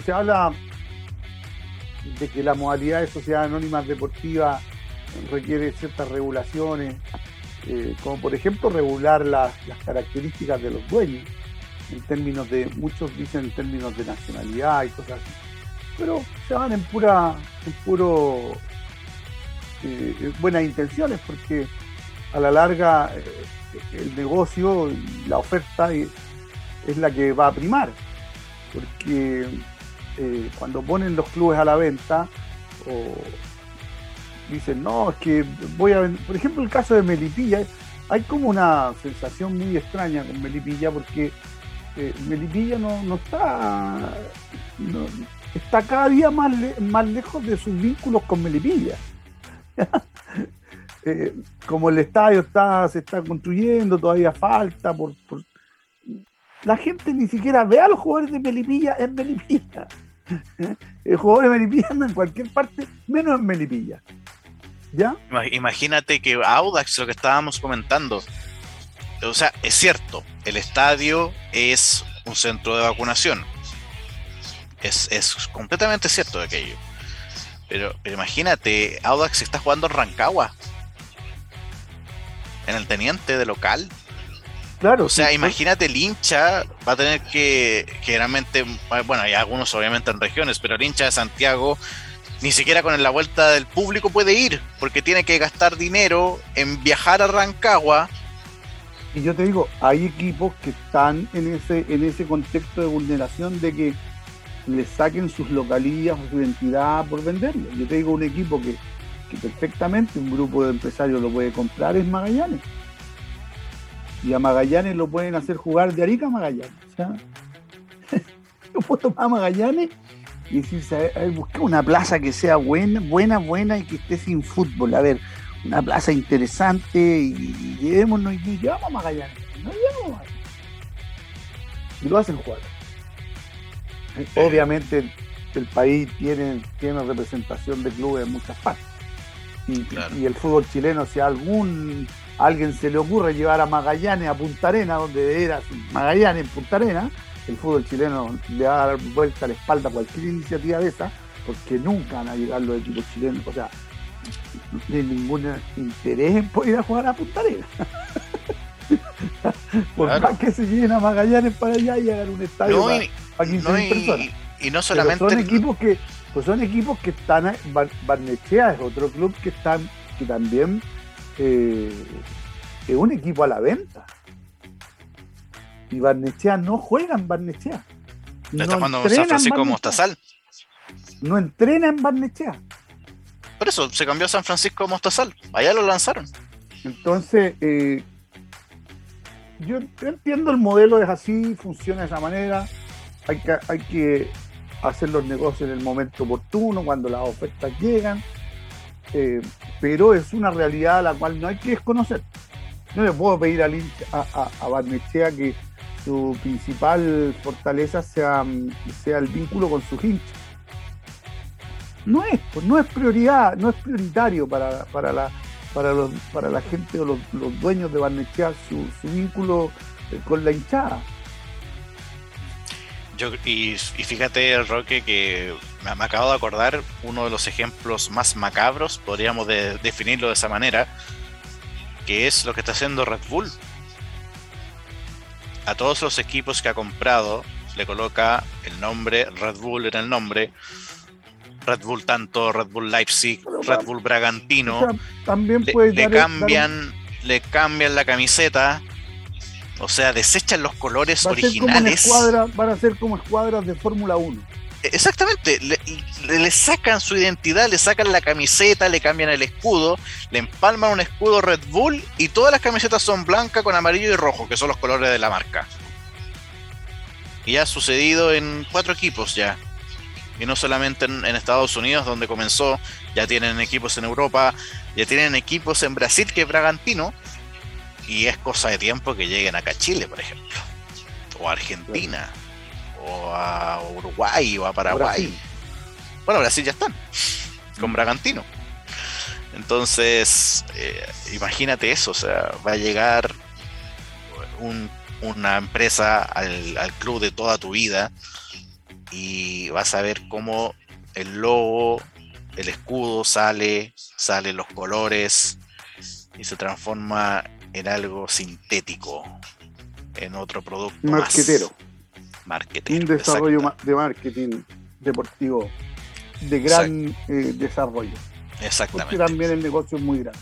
se habla de que la modalidad de sociedad anónima deportiva requiere ciertas regulaciones, eh, como por ejemplo regular las, características de los dueños, en términos de, muchos dicen en términos de nacionalidad y cosas así, pero se van en pura, en puro eh, buenas intenciones, porque a la larga eh, el negocio la oferta es la que va a primar, porque eh, cuando ponen los clubes a la venta, o dicen, no, es que voy a por ejemplo el caso de Melipilla, hay como una sensación muy extraña con Melipilla porque eh, Melipilla no, está, está cada día más, más lejos de sus vínculos con Melipilla. (laughs) Eh, como el estadio está, se está construyendo, todavía falta por, la gente ni siquiera ve a los jugadores de Melipilla en Melipilla. (laughs) El jugador de Melipilla anda en cualquier parte, menos en Melipilla. ¿Ya? Imagínate que Audax, lo que estábamos comentando, o sea, es cierto, el estadio es un centro de vacunación. Es, completamente cierto de aquello. Pero, pero imagínate, Audax está jugando en Rancagua. En el teniente de local. Claro. O sea, imagínate el hincha va a tener que, generalmente, bueno, hay algunos obviamente en regiones, pero el hincha de Santiago ni siquiera con la vuelta del público puede ir, porque tiene que gastar dinero en viajar a Rancagua. Y yo te digo, hay equipos que están en ese, en ese contexto de vulneración de que le saquen sus localías o su identidad por venderlo. Yo te digo, un equipo que, que perfectamente un grupo de empresarios lo puede comprar es Magallanes y a Magallanes lo pueden hacer jugar de Arica a Magallanes. O sea, (laughs) yo puedo tomar a Magallanes y decirse, a ver, busca una plaza que sea buena, buena, buena y que esté sin fútbol. A ver, una plaza interesante y, llevémonos y llevamos a Magallanes. No llevamos a Magallanes. Y lo hacen jugar. Obviamente el país tiene, tiene representación de clubes en muchas partes. Y, y el fútbol chileno, si algún alguien se le ocurre llevar a Magallanes a Punta Arena, donde era Magallanes en Punta Arena, el fútbol chileno le va a dar vuelta a la espalda a cualquier iniciativa de esa, porque nunca van a llegar los equipos chilenos. O sea, tiene ningún interés en poder ir a jugar a Punta. (laughs) Por más que se lleven a Magallanes para allá y hagan un estadio para, 15 personas. Y no solamente. son equipos que, pues son equipos que están. Barnechea es otro club que están, que también eh, es un equipo a la venta. Y Barnechea no juega en Barnechea. No está San Francisco Mostazal. No entrena en Barnechea. Por eso se cambió a San Francisco Mostazal. Allá lo lanzaron. Entonces, eh, yo, entiendo el modelo, es así, funciona de esa manera. Hay que, hacer los negocios en el momento oportuno, cuando las ofertas llegan. Eh, pero es una realidad a la cual no hay que desconocer. No le puedo pedir a, a, a Barnechea que su principal fortaleza sea, sea el vínculo con su hinchas. No es, pues, no es prioridad, no es prioritario para, la, para, los, para la gente o los, dueños de Barnechea su, vínculo eh, con la hinchada. Yo, y, fíjate, Roque, que me, acabo de acordar uno de los ejemplos más macabros, podríamos definirlo de esa manera, que es lo que está haciendo Red Bull. A todos los equipos que ha comprado le coloca el nombre Red Bull en el nombre. Red Bull tanto, Red Bull Leipzig, Red Bull Bragantino. también puede le, cambian, le cambian la camiseta. O sea, desechan los colores originales. van a ser como escuadras de Fórmula 1. Exactamente, le, sacan su identidad, le sacan la camiseta, le cambian el escudo, le empalman un escudo Red Bull y todas las camisetas son blancas con amarillo y rojo, que son los colores de la marca. Y ha sucedido en cuatro equipos ya. Y no solamente en, Estados Unidos, donde comenzó, ya tienen equipos en Europa, ya tienen equipos en Brasil, que es Bragantino. Y es cosa de tiempo que lleguen acá a Chile, por ejemplo. O a Argentina o a Uruguay o a Paraguay. Bueno, Brasil ya están, con Bragantino. Entonces, eh, imagínate eso, o sea, va a llegar una empresa al, club de toda tu vida y vas a ver cómo el logo, el escudo sale, salen los colores y se transforma en algo sintético, en otro producto. Marquetero marketing. Un desarrollo de marketing deportivo de gran eh, desarrollo. Exactamente. Porque también el negocio es muy grande.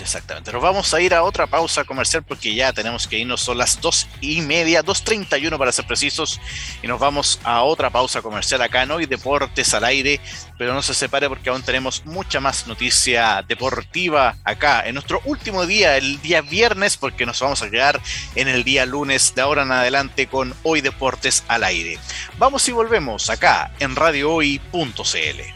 Exactamente. Nos vamos a ir a otra pausa comercial porque ya tenemos que irnos. Son las dos y media, 2.31 para ser precisos. Y nos vamos a otra pausa comercial acá en Hoy Deportes al aire. Pero no se separe porque aún tenemos mucha más noticia deportiva acá en nuestro último día, el día viernes, porque nos vamos a quedar en el día lunes de ahora en adelante con Hoy Deportes al aire. Vamos y volvemos acá en radiohoy.cl.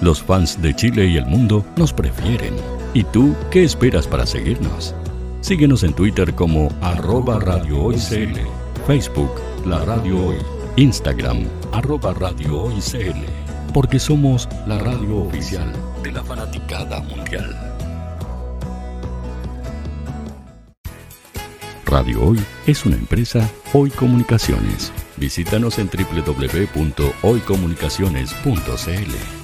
Los fans de Chile y el mundo nos prefieren. ¿Y tú qué esperas para seguirnos? Síguenos en Twitter como arroba Radio Hoy CL, Facebook La Radio Hoy, Instagram arroba Radio Hoy CL porque somos la radio oficial de la fanaticada mundial. Radio Hoy es una empresa Hoy Comunicaciones. Visítanos en www.hoycomunicaciones.cl.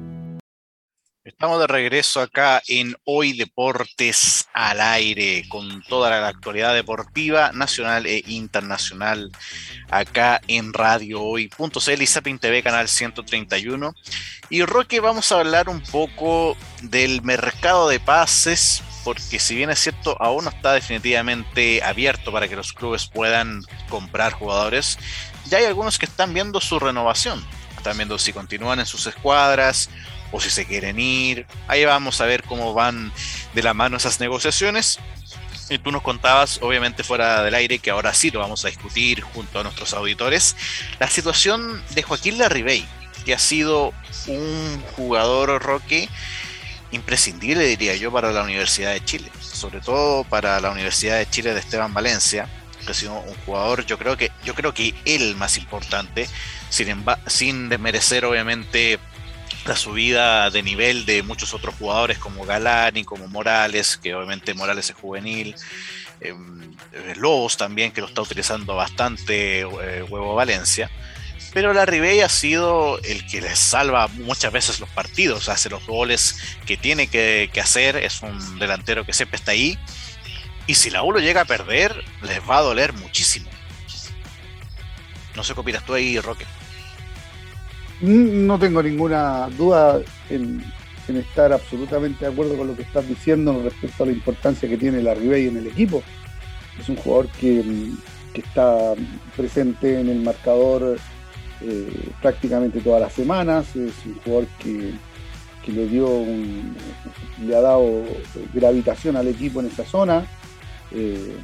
Estamos de regreso acá en Hoy Deportes al aire, con toda la actualidad deportiva nacional e internacional, acá en Radio Hoy.cl y Sapin TV, canal 131. Y Roque, vamos a hablar un poco del mercado de pases, porque si bien es cierto, aún no está definitivamente abierto para que los clubes puedan comprar jugadores, ya hay algunos que están viendo su renovación. Están viendo si continúan en sus escuadras o si se quieren ir. Ahí vamos a ver cómo van de la mano esas negociaciones. Y tú nos contabas, obviamente fuera del aire, que ahora sí lo vamos a discutir junto a nuestros auditores, la situación de Joaquín Larribey, que ha sido un jugador roque imprescindible, diría yo, para la Universidad de Chile, sobre todo para la Universidad de Chile de Esteban Valencia, que ha sido un jugador, yo creo que, yo creo que el más importante, sin, sin desmerecer obviamente la subida de nivel de muchos otros jugadores como Galani, como Morales, que obviamente Morales es juvenil, em, eh, Lobos también, que lo está utilizando bastante eh, Huevo Valencia. Pero la Ribey ha sido el que les salva muchas veces los partidos, hace los goles que tiene que, hacer, es un delantero que siempre está ahí y si la U lo llega a perder, les va a doler muchísimo. No sé qué opinas tú ahí, Roque. Mm, no tengo ninguna duda en, estar absolutamente de acuerdo con lo que estás diciendo respecto a la importancia que tiene la Ribey en el equipo. Es un jugador que, está presente en el marcador eh, prácticamente todas las semanas. Es un jugador que, le dio le ha dado gravitación al equipo en esa zona Eh,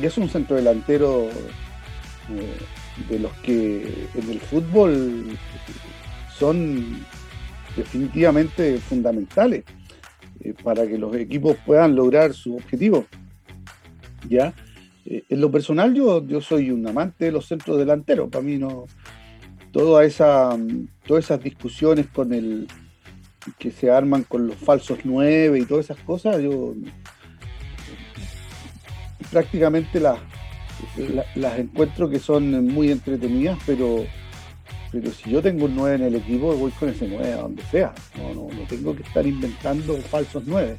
y es un centro delantero eh, de los que en el fútbol son definitivamente fundamentales eh, para que los equipos puedan lograr su objetivo. ¿Ya? en lo personal yo, yo soy un amante de los centros delanteros. Para mí no, toda esa, todas esas discusiones con el que se arman con los falsos nueve y todas esas cosas, yo prácticamente las, las, encuentro que son muy entretenidas, pero, pero si yo tengo un 9 en el equipo, voy con ese 9 a donde sea. No, no, no tengo que estar inventando falsos 9.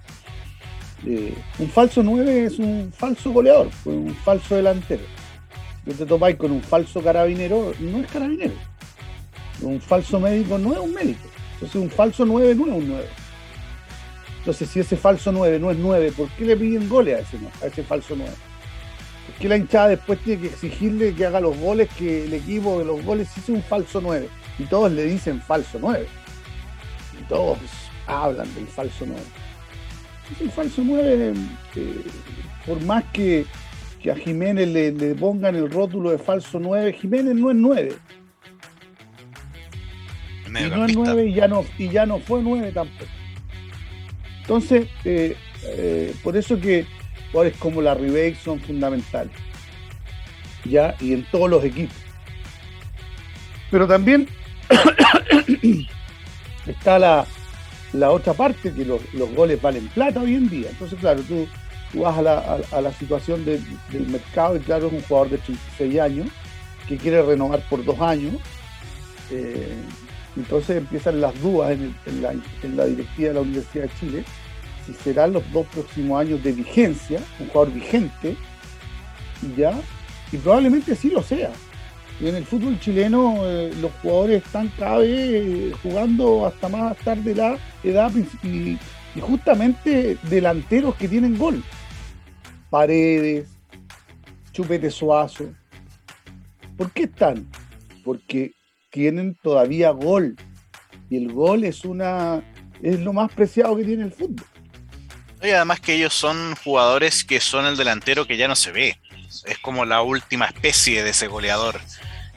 Eh, un falso 9 es un falso goleador, un falso delantero. Yo te topáis con un falso carabinero, no es carabinero. Un falso médico no es un médico. Entonces un falso 9 no es un 9. Entonces si ese falso 9 no es 9, ¿por qué le piden goles a ese, a ese falso 9? ¿Por qué la hinchada después tiene que exigirle que haga los goles, que el equipo de los goles es un falso 9? Y todos le dicen falso 9. Y todos hablan del falso 9. Es un falso 9, eh, por más que, a Jiménez le, le pongan el rótulo de falso 9, Jiménez no es 9 y no es 9 y ya no, y ya no fue 9 tampoco. Entonces, eh, eh, por eso que jugadores como la Ribey son fundamentales. Ya, y en todos los equipos. Pero también (coughs) está la, la, otra parte, que los, goles valen plata hoy en día. Entonces, claro, tú, vas a la, a, la situación del mercado y claro, es un jugador de 36 años que quiere renovar por dos años. Eh, entonces empiezan las dudas en, la, directiva de la Universidad de Chile, si serán los dos próximos años de vigencia, un jugador vigente, ya, y probablemente sí lo sea. Y en el fútbol chileno eh, los jugadores están cada vez eh, jugando hasta más tarde la edad y, y justamente delanteros que tienen gol. Paredes, Chupete Suazo. ¿Por qué están? Porque tienen todavía gol. Y el gol es una es lo más preciado que tiene el fútbol. Y además que ellos son jugadores que son el delantero que ya no se ve. Es como la última especie de ese goleador.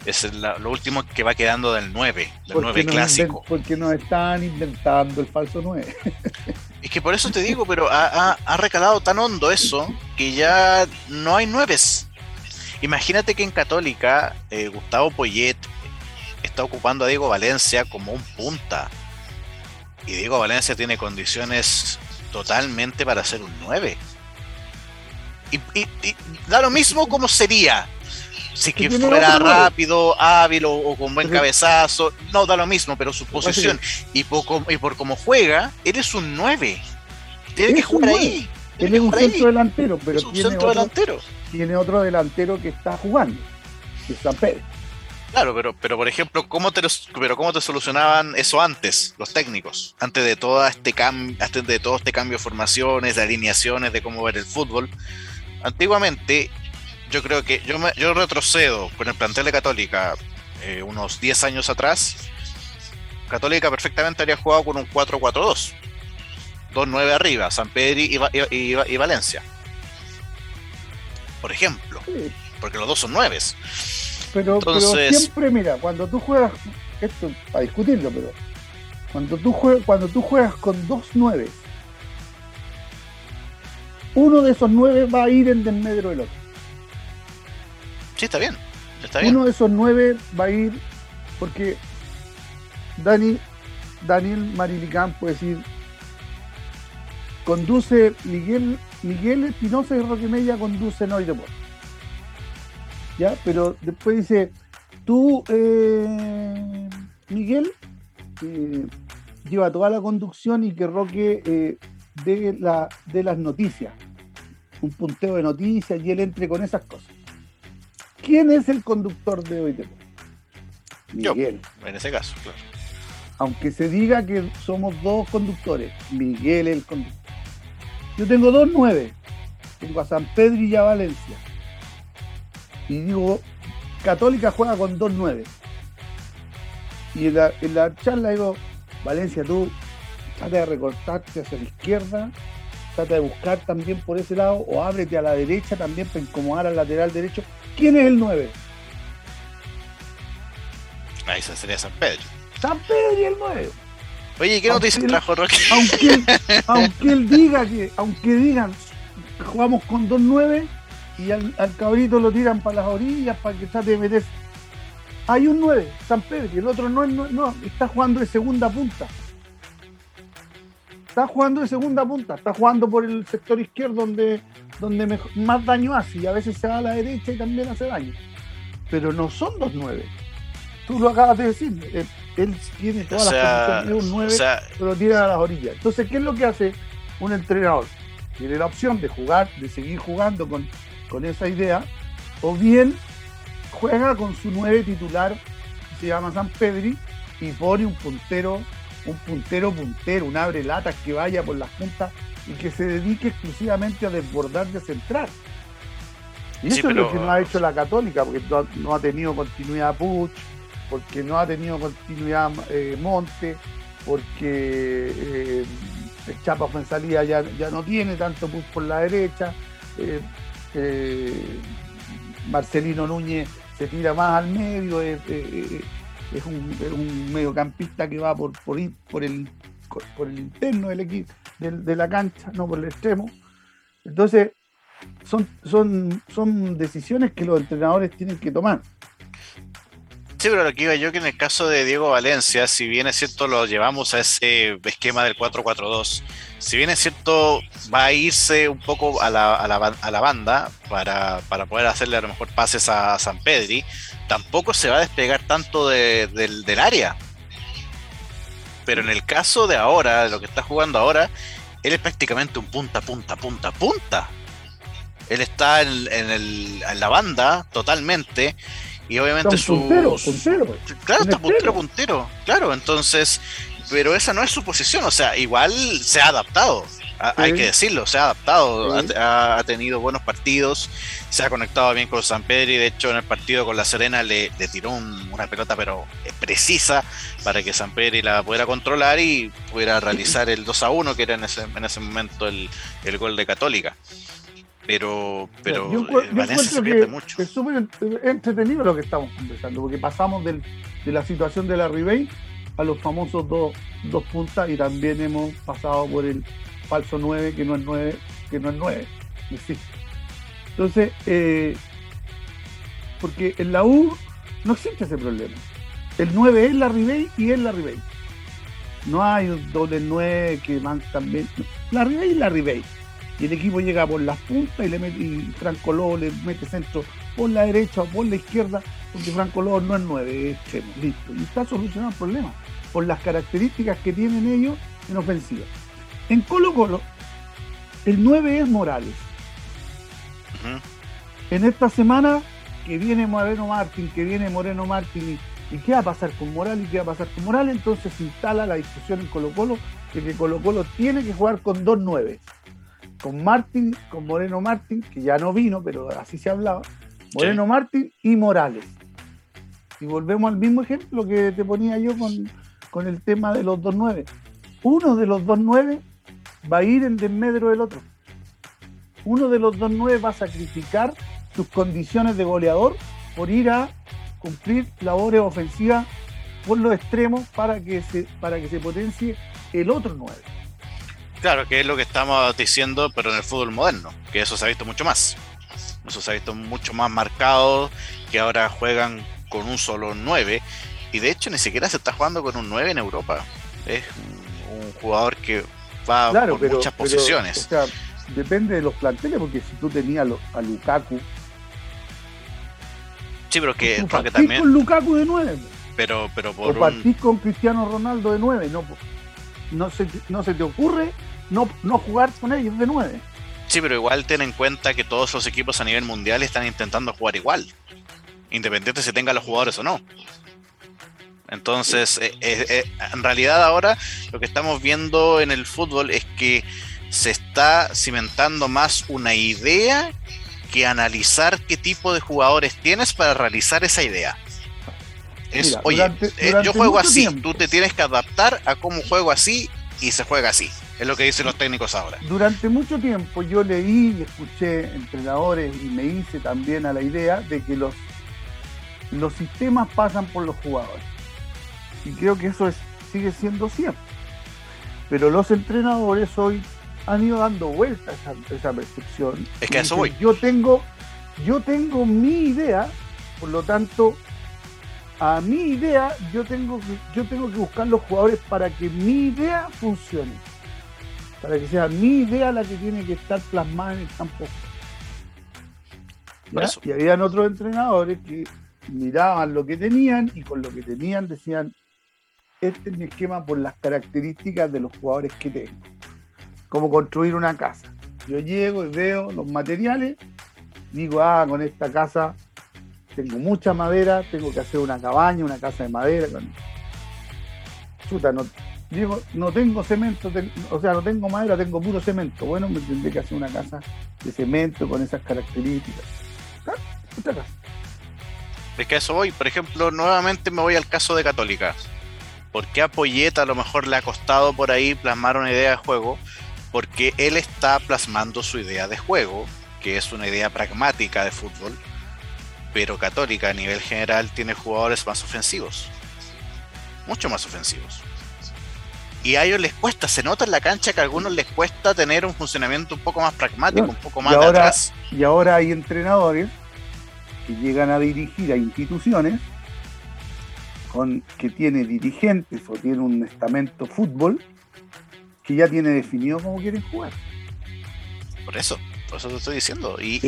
Es lo último que va quedando del 9, del 9 clásico. porque nos están inventando el falso 9. (laughs) es que por eso te digo, pero ha, recalado tan hondo eso que ya no hay nueves. Imagínate que en Católica eh, Gustavo Poyet está ocupando a Diego Valencia como un punta. Y Diego Valencia tiene condiciones totalmente para ser un 9. Y, da lo mismo como sería. Si que fuera rápido, hábil o, con buen cabezazo, no da lo mismo, pero su posición y por, y por cómo juega, eres un 9. Tiene que jugar ahí. Él es un centro delantero, pero tiene, otro, delantero. tiene otro delantero que está jugando, que es San Pedro. Claro, pero, pero por ejemplo, ¿cómo te, pero ¿cómo te solucionaban eso antes, los técnicos? Antes de todo este cambio, antes de todo este cambio de formaciones, de alineaciones, de cómo ver el fútbol. Antiguamente, yo creo que yo, me, yo retrocedo con el plantel de Católica eh, unos 10 años atrás. Católica perfectamente habría jugado con un 4-4-2. 2-9 arriba, San Pedro y, y, Valencia. Por ejemplo. Porque los dos son nueves. Pero, siempre, mira, cuando tú juegas, esto para discutirlo, pero cuando tú juegas, cuando tú juegas con dos nueve, uno de esos nueve va a ir en desmedro del otro. Sí, está bien. Está bien. Uno de esos nueve va a ir porque Dani, Daniel Marilicán puede decir conduce Miguel Miguel Espinosa y Roque Mella conduce no y deporte ¿ya? Pero después dice, tú, eh, Miguel, eh, lleva toda la conducción y que Roque eh, dé, la, de las noticias, un punteo de noticias y él entre con esas cosas. ¿Quién es el conductor de hoy? Miguel. en ese caso, claro. Aunque se diga que somos dos conductores, Miguel es el conductor. Yo tengo dos nueve. Tengo a San Pedro y a Valencia y digo, Católica juega con 2-9. Y en la, en la, charla digo, Valencia, tú trata de recortarte hacia la izquierda trata de buscar también por ese lado, o ábrete a la derecha también para incomodar al lateral derecho. ¿Quién es el 9? Ahí sería San Pedro. San Pedro y el 9. Oye, ¿qué noticias trajo Roque? Aunque, (laughs) aunque él diga que, aunque digan, jugamos con 2-9 y al, cabrito lo tiran para las orillas para que trate de. Hay un 9, San Pedro, y el otro no, no, no, está jugando de segunda punta. Está jugando de segunda punta, está jugando por el sector izquierdo donde, donde más daño hace y a veces se va a la derecha y también hace daño. Pero no son dos 9 Tú lo acabas de decir, eh, él, tiene todas las condiciones de un 9, pero tira a las orillas. Entonces, ¿qué es lo que hace un entrenador? Tiene la opción de jugar, de seguir jugando con, con esa idea, o bien juega con su 9 titular, que se llama San Pedri, y pone un puntero, un puntero puntero, un abre latas que vaya por las puntas y que se dedique exclusivamente a desbordar y a centrar. Y eso es lo que no ha hecho la Católica, porque no, ha tenido continuidad Puch, porque no ha tenido continuidad eh, Monte, porque eh, Chapa Fuensalía ya, ya no tiene tanto Puch por la derecha. Eh, Marcelino Núñez se tira más al medio, es, un, mediocampista que va por, por, por, el, por el interno del equipo, de, la cancha, no por el extremo. Entonces, son, son, son decisiones que los entrenadores tienen que tomar. Sí, pero lo que iba yo que en el caso de Diego Valencia, si bien es cierto lo llevamos a ese esquema del 4-4-2, si bien es cierto va a irse un poco a la, a la, a la banda para, poder hacerle a lo mejor pases a San Pedri, tampoco se va a despegar tanto del área. Pero en el caso de ahora, de lo que está jugando ahora, él es prácticamente un punta, punta, punta, punta. Él está en, el, en la banda totalmente y obviamente su. Puntero, puntero. Claro, está puntero, puntero. Claro, entonces. Pero esa no es su posición, o sea, igual se ha adaptado. Hay que decirlo, se ha adaptado, ha, tenido buenos partidos, se ha conectado bien con San Pedro y de hecho en el partido con la Serena le, tiró una pelota pero precisa para que San Pedro la pudiera controlar y pudiera realizar el 2 a 1 que era en ese, en ese momento el, el gol de Católica pero, pero eh, Valencia se mucho. Es súper entretenido lo que estamos conversando, porque pasamos de la situación de la Ribey a los famosos dos, dos puntas y también hemos pasado por el falso 9 que no es 9, que no es 9. Entonces, eh, porque en la U no existe ese problema. El 9 es la Ribey y es la Ribey. No hay un doble 9 que más también. La Ribey y la Ribey y el equipo llega por las puntas y le mete y Franco Lobo le mete centro por la derecha o por la izquierda, porque Franco Lobo no es nueve, es extremo, listo. Y está solucionado el problema por las características que tienen ellos en ofensiva. En Colo Colo, el 9 es Morales. En esta semana que viene Moreno Martín, que viene Moreno Martín y, qué va a pasar con Morales y qué va a pasar con Morales, entonces se instala la discusión en Colo Colo de que Colo Colo tiene que jugar con dos nueve con Martín, con Moreno Martín, que ya no vino, pero así se hablaba, Moreno Martín y Morales. Y volvemos al mismo ejemplo que te ponía yo con, el tema de los 2-9. Uno de los 2-9 va a ir en desmedro del otro. Uno de los 2-9 va a sacrificar sus condiciones de goleador por ir a cumplir labores ofensivas por los extremos para que se, para que se potencie el otro 9. Claro, que es lo que estamos diciendo, pero en el fútbol moderno, que eso se ha visto mucho más. Eso se ha visto mucho más marcado, que ahora juegan con un solo 9, y de hecho ni siquiera se está jugando con un 9 en Europa. Es un, jugador que va por muchas posiciones. o sea, depende de los planteles, porque si tú tenías a Lukaku. Sí, pero que, también. con Lukaku de 9. Pero, pero por. O partís con Cristiano Ronaldo de 9, no, no, se, no se te ocurre no, no jugar con ellos de nueve. Sí, pero igual ten en cuenta que todos los equipos a nivel mundial están intentando jugar igual, independiente si tengan los jugadores o no. Entonces, eh, eh, eh, en realidad ahora lo que estamos viendo en el fútbol es que se está cimentando más una idea que analizar qué tipo de jugadores tienes para realizar esa idea. Es, oye, yo juego así, tú te tienes que adaptar a cómo juego así y se juega así. Es lo que dicen los técnicos ahora. Durante mucho tiempo yo leí y escuché entrenadores y me hice también a la idea de que los, los sistemas pasan por los jugadores. Y creo que eso es, sigue siendo cierto. Pero los entrenadores hoy han ido dando vueltas a esa percepción. Es que eso voy. Yo tengo, yo tengo mi idea, por lo tanto, a mi idea, yo tengo que, yo tengo que buscar los jugadores para que mi idea funcione. Para que sea mi idea la que tiene que estar plasmada en el campo. Y habían otros entrenadores que miraban lo que tenían y con lo que tenían decían, este es mi esquema por las características de los jugadores que tengo. Como construir una casa. Yo llego y veo los materiales, digo, ah, con esta casa tengo mucha madera, tengo que hacer una cabaña, una casa de madera. Chuta, no, digo, no tengo cemento, o sea, no tengo madera, tengo puro cemento. Bueno, me tendré que hacer una casa de cemento con esas características. ¿Ah? Es que eso voy, por ejemplo, nuevamente me voy al caso de Católica ¿Por qué a Poyeta a lo mejor le ha costado por ahí plasmar una idea de juego? Porque él está plasmando su idea de juego, que es una idea pragmática de fútbol, pero Católica a nivel general tiene jugadores más ofensivos, mucho más ofensivos. Y a ellos les cuesta, se nota en la cancha que a algunos les cuesta tener un funcionamiento un poco más pragmático, un poco más de atrás. Y ahora hay entrenadores que llegan a dirigir a instituciones con, que tiene dirigentes o tiene un estamento fútbol que ya tiene definido cómo quieren jugar. Por eso, por eso te estoy diciendo. Y,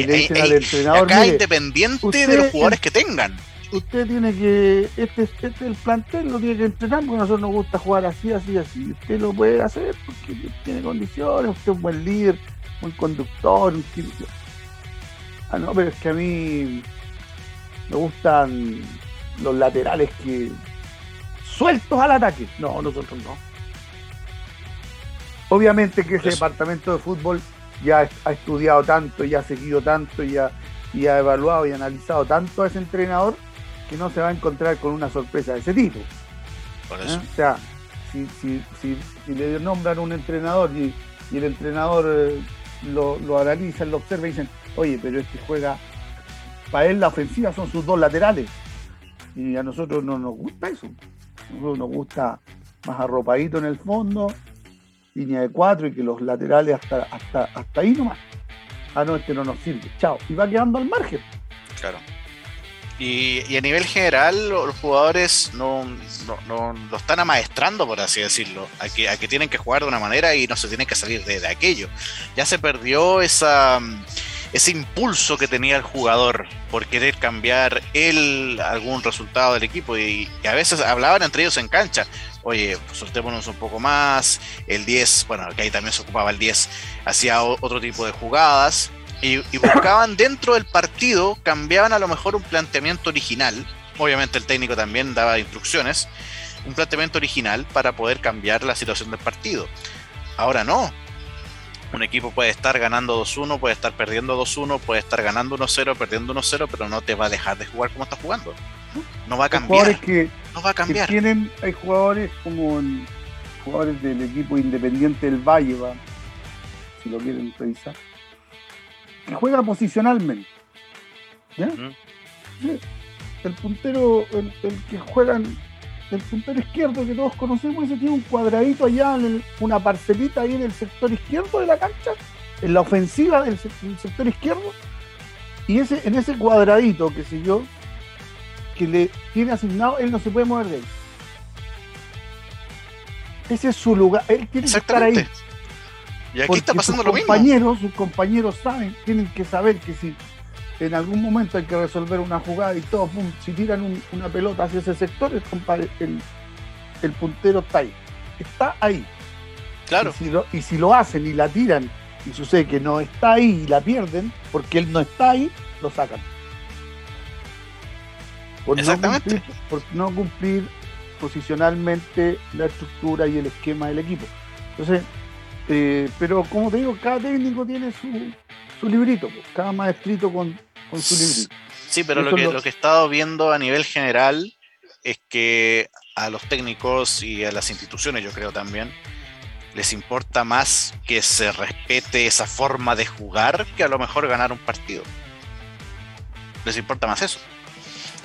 acá independiente de los jugadores que tengan. Usted tiene que, este, este el plantel lo tiene que entrenar porque a nosotros nos gusta jugar así, así, así. Usted lo puede hacer porque tiene condiciones, usted es un buen líder, un conductor, un Ah, no, pero es que a mí me gustan los laterales que sueltos al ataque. No, nosotros no. Obviamente que ese departamento de fútbol ya ha estudiado tanto, ya ha seguido tanto, ya, y ha evaluado y analizado tanto a ese entrenador que no se va a encontrar con una sorpresa de ese tipo. ¿Eh? O sea, si, si, si, le nombran un entrenador y, el entrenador eh, lo, lo, analiza, lo observa y dicen, oye, pero este juega, para él la ofensiva son sus dos laterales. Y a nosotros no nos gusta eso. A nosotros nos gusta más arropadito en el fondo, línea de cuatro y que los laterales hasta, hasta, hasta ahí nomás. Ah, no, este no nos sirve. Chao. Y va quedando al margen. Claro. Y, a nivel general, los jugadores no, lo están amaestrando, por así decirlo, a que, a que tienen que jugar de una manera y no se tienen que salir de aquello. Ya se perdió esa ese impulso que tenía el jugador por querer cambiar él algún resultado del equipo y, a veces hablaban entre ellos en cancha, oye, soltémonos un poco más, el 10, bueno, que ahí también se ocupaba el 10, hacía otro tipo de jugadas y, y buscaban (coughs) dentro del partido, cambiaban a lo mejor un planteamiento original, obviamente el técnico también daba instrucciones, un planteamiento original para poder cambiar la situación del partido. Ahora no, un equipo puede estar ganando 2-1, puede estar perdiendo 2-1, puede estar ganando 1-0, perdiendo 1-0, pero no te va a dejar de jugar como está jugando. No va a cambiar. Que, no va a cambiar. tienen, hay jugadores como jugadores del equipo independiente del Valle, va, si lo quieren revisar, que juegan posicionalmente. ¿ya? El puntero, el, el que juegan el puntero izquierdo que todos conocemos, ese tiene un cuadradito allá, en una parcelita ahí en el sector izquierdo de la cancha, en la ofensiva del, sector izquierdo, y ese, en ese cuadradito, que sé yo, que le tiene asignado, él no se puede mover de ahí. Ese es su lugar, él tiene que estar ahí. Y aquí está pasando sus lo compañeros, Sus compañeros saben, tienen que saber que si en algún momento hay que resolver una jugada y todo, pum, si tiran una pelota hacia ese sector, el, el, puntero está ahí. Está ahí. Claro. Y si, lo, hacen y la tiran y sucede que no está ahí y la pierden, porque él no está ahí, lo sacan. Por Exactamente. No cumplir, por no cumplir posicionalmente la estructura y el esquema del equipo. Entonces, eh, pero como te digo, cada técnico tiene su, su librito, pues, cada maestrito con, con su librito. Sí, pero lo que, lo... que he estado viendo a nivel general es que a los técnicos y a las instituciones, yo creo también, les importa más que se respete esa forma de jugar que a lo mejor ganar un partido. Les importa más eso.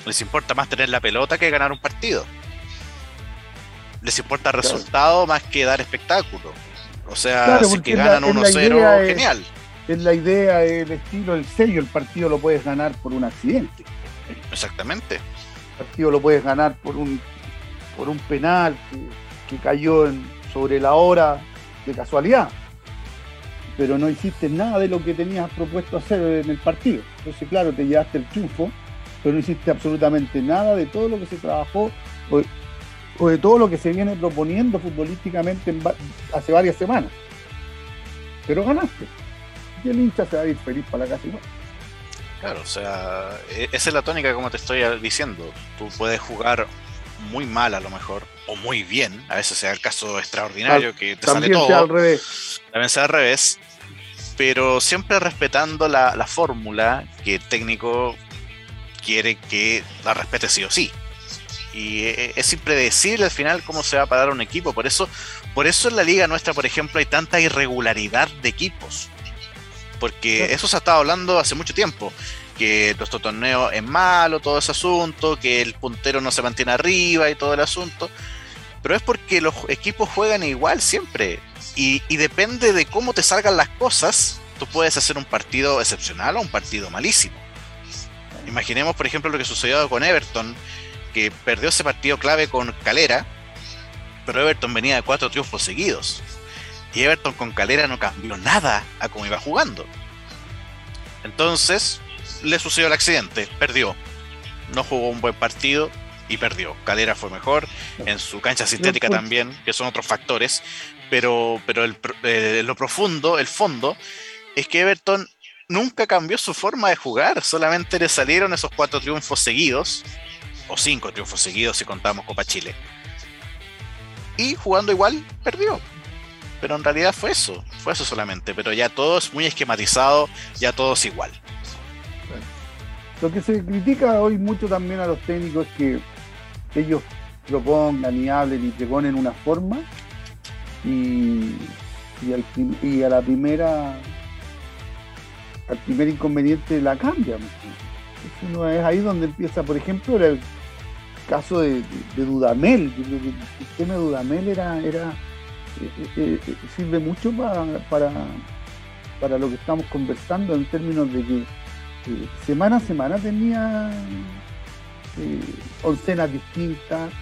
Les importa más tener la pelota que ganar un partido. Les importa el resultado más que dar espectáculo. O sea, si que ganan 1-0, genial. Es la idea, el estilo, el sello, el partido lo puedes ganar por un accidente. Exactamente. El partido lo puedes ganar por un por un penal que, cayó sobre la hora de casualidad. Pero no hiciste nada de lo que tenías propuesto hacer en el partido. Entonces, claro, te llevaste el triunfo, pero no hiciste absolutamente nada de todo lo que se trabajó o, de todo lo que se viene proponiendo futbolísticamente hace varias semanas. Pero ganaste. Y el hincha se va a ir feliz para la casa igual. Claro, o sea, e-, esa es la tónica como te estoy diciendo. Tú puedes jugar muy mal a lo mejor, o muy bien, a veces sea el caso extraordinario que te sale todo. al revés. También sea al revés, pero siempre respetando la, la fórmula que el técnico quiere que la respete sí o sí. Y e, es impredecible al final cómo se va a parar un equipo. Por eso, por eso en la liga nuestra, por ejemplo, hay tanta irregularidad de equipos. Porque eso se ha estado hablando hace mucho tiempo que nuestro torneo es malo, todo ese asunto, que el puntero no se mantiene arriba y todo el asunto. Pero es porque los equipos juegan igual siempre. Y, depende de cómo te salgan las cosas, tú puedes hacer un partido excepcional o un partido malísimo. Imaginemos, por ejemplo, lo que sucedió con Everton, que perdió ese partido clave con Calera, pero Everton venía de cuatro triunfos seguidos. Y Everton con Calera no cambió nada a cómo iba jugando. Entonces, le sucedió el accidente, perdió. No jugó un buen partido y perdió. Calera fue mejor, en su cancha sintética también, que son otros factores, pero, pero el, eh, lo profundo, el fondo, es que Everton nunca cambió su forma de jugar, solamente le salieron esos cuatro triunfos seguidos, o cinco triunfos seguidos si contamos Copa Chile. Y jugando igual, perdió. Pero en realidad fue eso, fue eso solamente, pero ya todo es muy esquematizado, ya todo es igual. Lo que se critica hoy mucho también a los técnicos es que ellos propongan y hablen y proponen una forma y, y, a la primera al primer inconveniente la cambian. Eso es ahí donde empieza, por ejemplo, el caso de, Dudamel. el tema de Dudamel era, era eh, eh, eh, sirve mucho para, para, para lo que estamos conversando en términos de que semana a semana tenía oncenas distintas,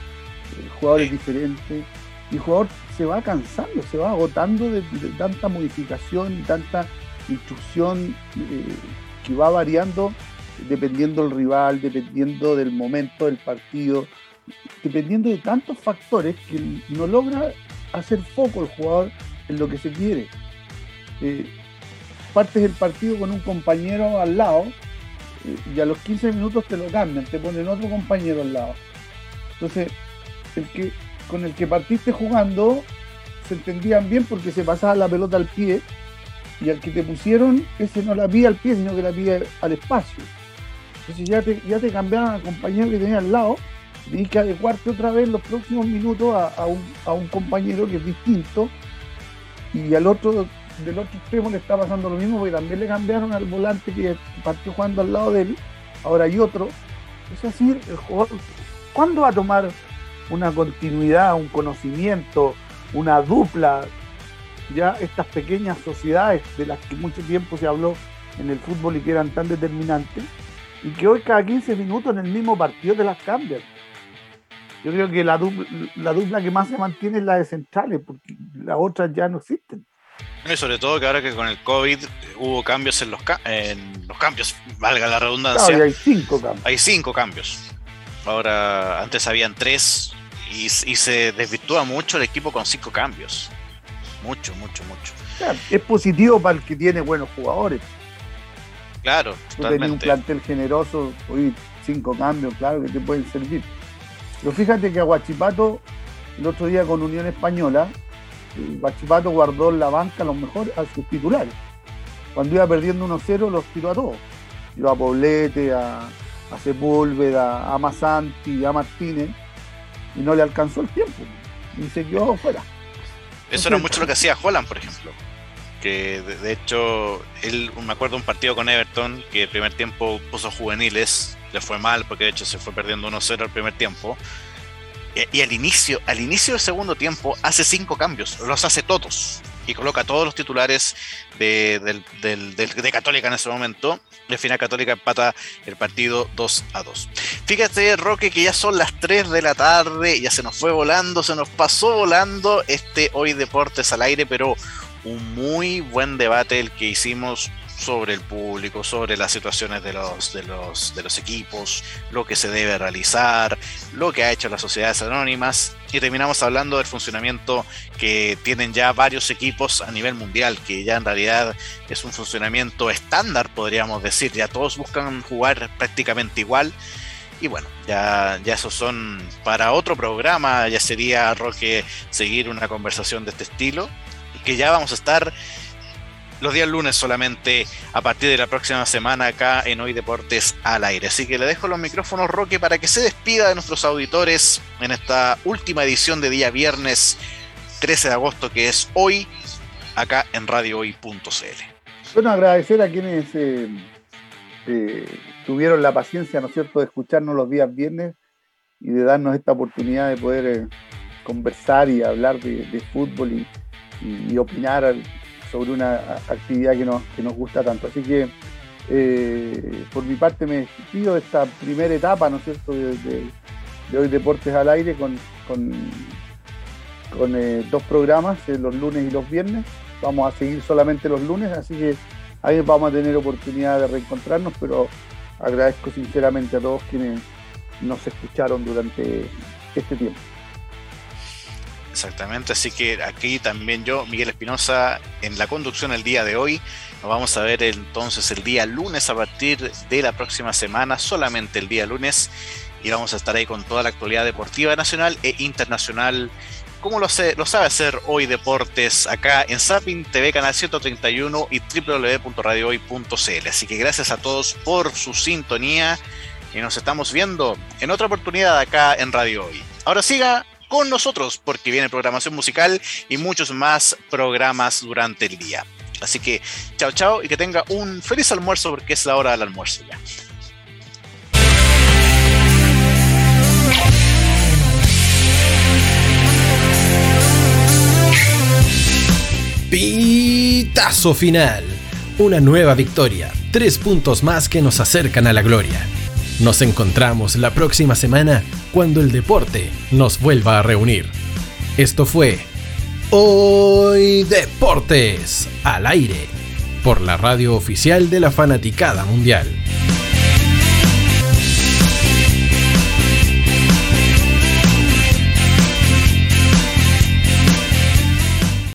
jugadores diferentes, y el jugador se va cansando, se va agotando de, tanta modificación y tanta instrucción que va variando dependiendo del rival, dependiendo del momento del partido, dependiendo de tantos factores que no logra hacer foco el jugador en lo que se quiere partes el partido con un compañero al lado y a los 15 minutos te lo cambian, te ponen otro compañero al lado. Entonces, el que, con el que partiste jugando se entendían bien porque se pasaba la pelota al pie y al que te pusieron, ese no la pide al pie, sino que la pide al espacio. Entonces ya te, ya te cambiaron al compañero que tenía al lado, y que adecuarte otra vez los próximos minutos a, un, a un compañero que es distinto y al otro del otro extremo le está pasando lo mismo porque también le cambiaron al volante que partió jugando al lado de él, ahora hay otro. Es así, el jugador, ¿cuándo va a tomar una continuidad, un conocimiento, una dupla? Ya estas pequeñas sociedades de las que mucho tiempo se habló en el fútbol y que eran tan determinantes, y que hoy cada 15 minutos en el mismo partido te las cambian. Yo creo que la dupla, la dupla que más se mantiene es la de centrales, porque las otras ya no existen. Y sobre todo que ahora que con el COVID hubo cambios en los, en los cambios, valga la redundancia. hay cinco cambios. Hay cinco cambios. Ahora, antes habían tres y, y se desvirtúa mucho el equipo con cinco cambios. Mucho, mucho, mucho. es positivo para el que tiene buenos jugadores. Claro, Tú tenés un plantel generoso, hoy cinco cambios, claro que te pueden servir. Pero fíjate que Aguachipato, el otro día con Unión Española, Bachipato guardó en la banca a los mejores, a sus titulares. Cuando iba perdiendo 1-0 los tiró a todos. Tiró a Poblete, a, a Sepúlveda, a Masanti, a Martínez, y no le alcanzó el tiempo. Y se quedó fuera. Eso era mucho lo que hacía Holland, por ejemplo. Que de, hecho, él, me acuerdo un partido con Everton que el primer tiempo puso juveniles, le fue mal porque de hecho se fue perdiendo 1-0 el primer tiempo. Y, al inicio, al inicio del segundo tiempo hace cinco cambios, los hace todos y coloca todos los titulares de, de, Católica en ese momento. Al final Católica empata el partido 2 a 2. Fíjate, Roque, que ya son las 3 de la tarde, ya se nos fue volando, se nos pasó volando este Hoy Deportes al aire, pero un muy buen debate el que hicimos sobre el público, sobre las situaciones de los, de los, de los equipos, lo que se debe realizar, lo que ha hecho las sociedades anónimas y terminamos hablando del funcionamiento que tienen ya varios equipos a nivel mundial, que ya en realidad es un funcionamiento estándar, podríamos decir, ya todos buscan jugar prácticamente igual. Y bueno, ya, ya esos son para otro programa, ya sería, Roque, seguir una conversación de este estilo, que ya vamos a estar los días lunes solamente a partir de la próxima semana acá en Hoy Deportes al aire. Así que le dejo los micrófonos, Roque, para que se despida de nuestros auditores en esta última edición de día viernes 13 de agosto, que es hoy, acá en radiohoy.cl. Bueno, agradecer a quienes eh, eh, tuvieron la paciencia, ¿no es cierto?, de escucharnos los días viernes y de darnos esta oportunidad de poder eh, conversar y hablar de, fútbol y, y opinar sobre una actividad que nos, que nos gusta tanto. Así que eh, por mi parte me despido de esta primera etapa, ¿no es cierto?, de, hoy Deportes al Aire con, con, eh, dos programas, eh, los lunes y los viernes. Vamos a seguir solamente los lunes, así que ahí vamos a tener oportunidad de reencontrarnos, pero agradezco sinceramente a todos quienes nos escucharon durante este tiempo. Exactamente, así que aquí también yo, Miguel Espinosa, en la conducción el día de hoy. Nos vamos a ver entonces el día lunes a partir de la próxima semana, solamente el día lunes. Y vamos a estar ahí con toda la actualidad deportiva nacional e internacional, como lo, sé, lo sabe hacer hoy Deportes acá en Zapping TV Canal 131 y www.radiohoy.cl. Así que gracias a todos por su sintonía y nos estamos viendo en otra oportunidad acá en Radio Hoy. Ahora siga con nosotros porque viene programación musical y muchos más programas durante el día. Así que chao chao y que tenga un feliz almuerzo porque es la hora del almuerzo ya. Pitazo final. Una nueva victoria. Tres puntos más que nos acercan a la gloria. Nos encontramos la próxima semana cuando el deporte nos vuelva a reunir. Esto fue Hoy Deportes al aire por la radio oficial de la Fanaticada Mundial.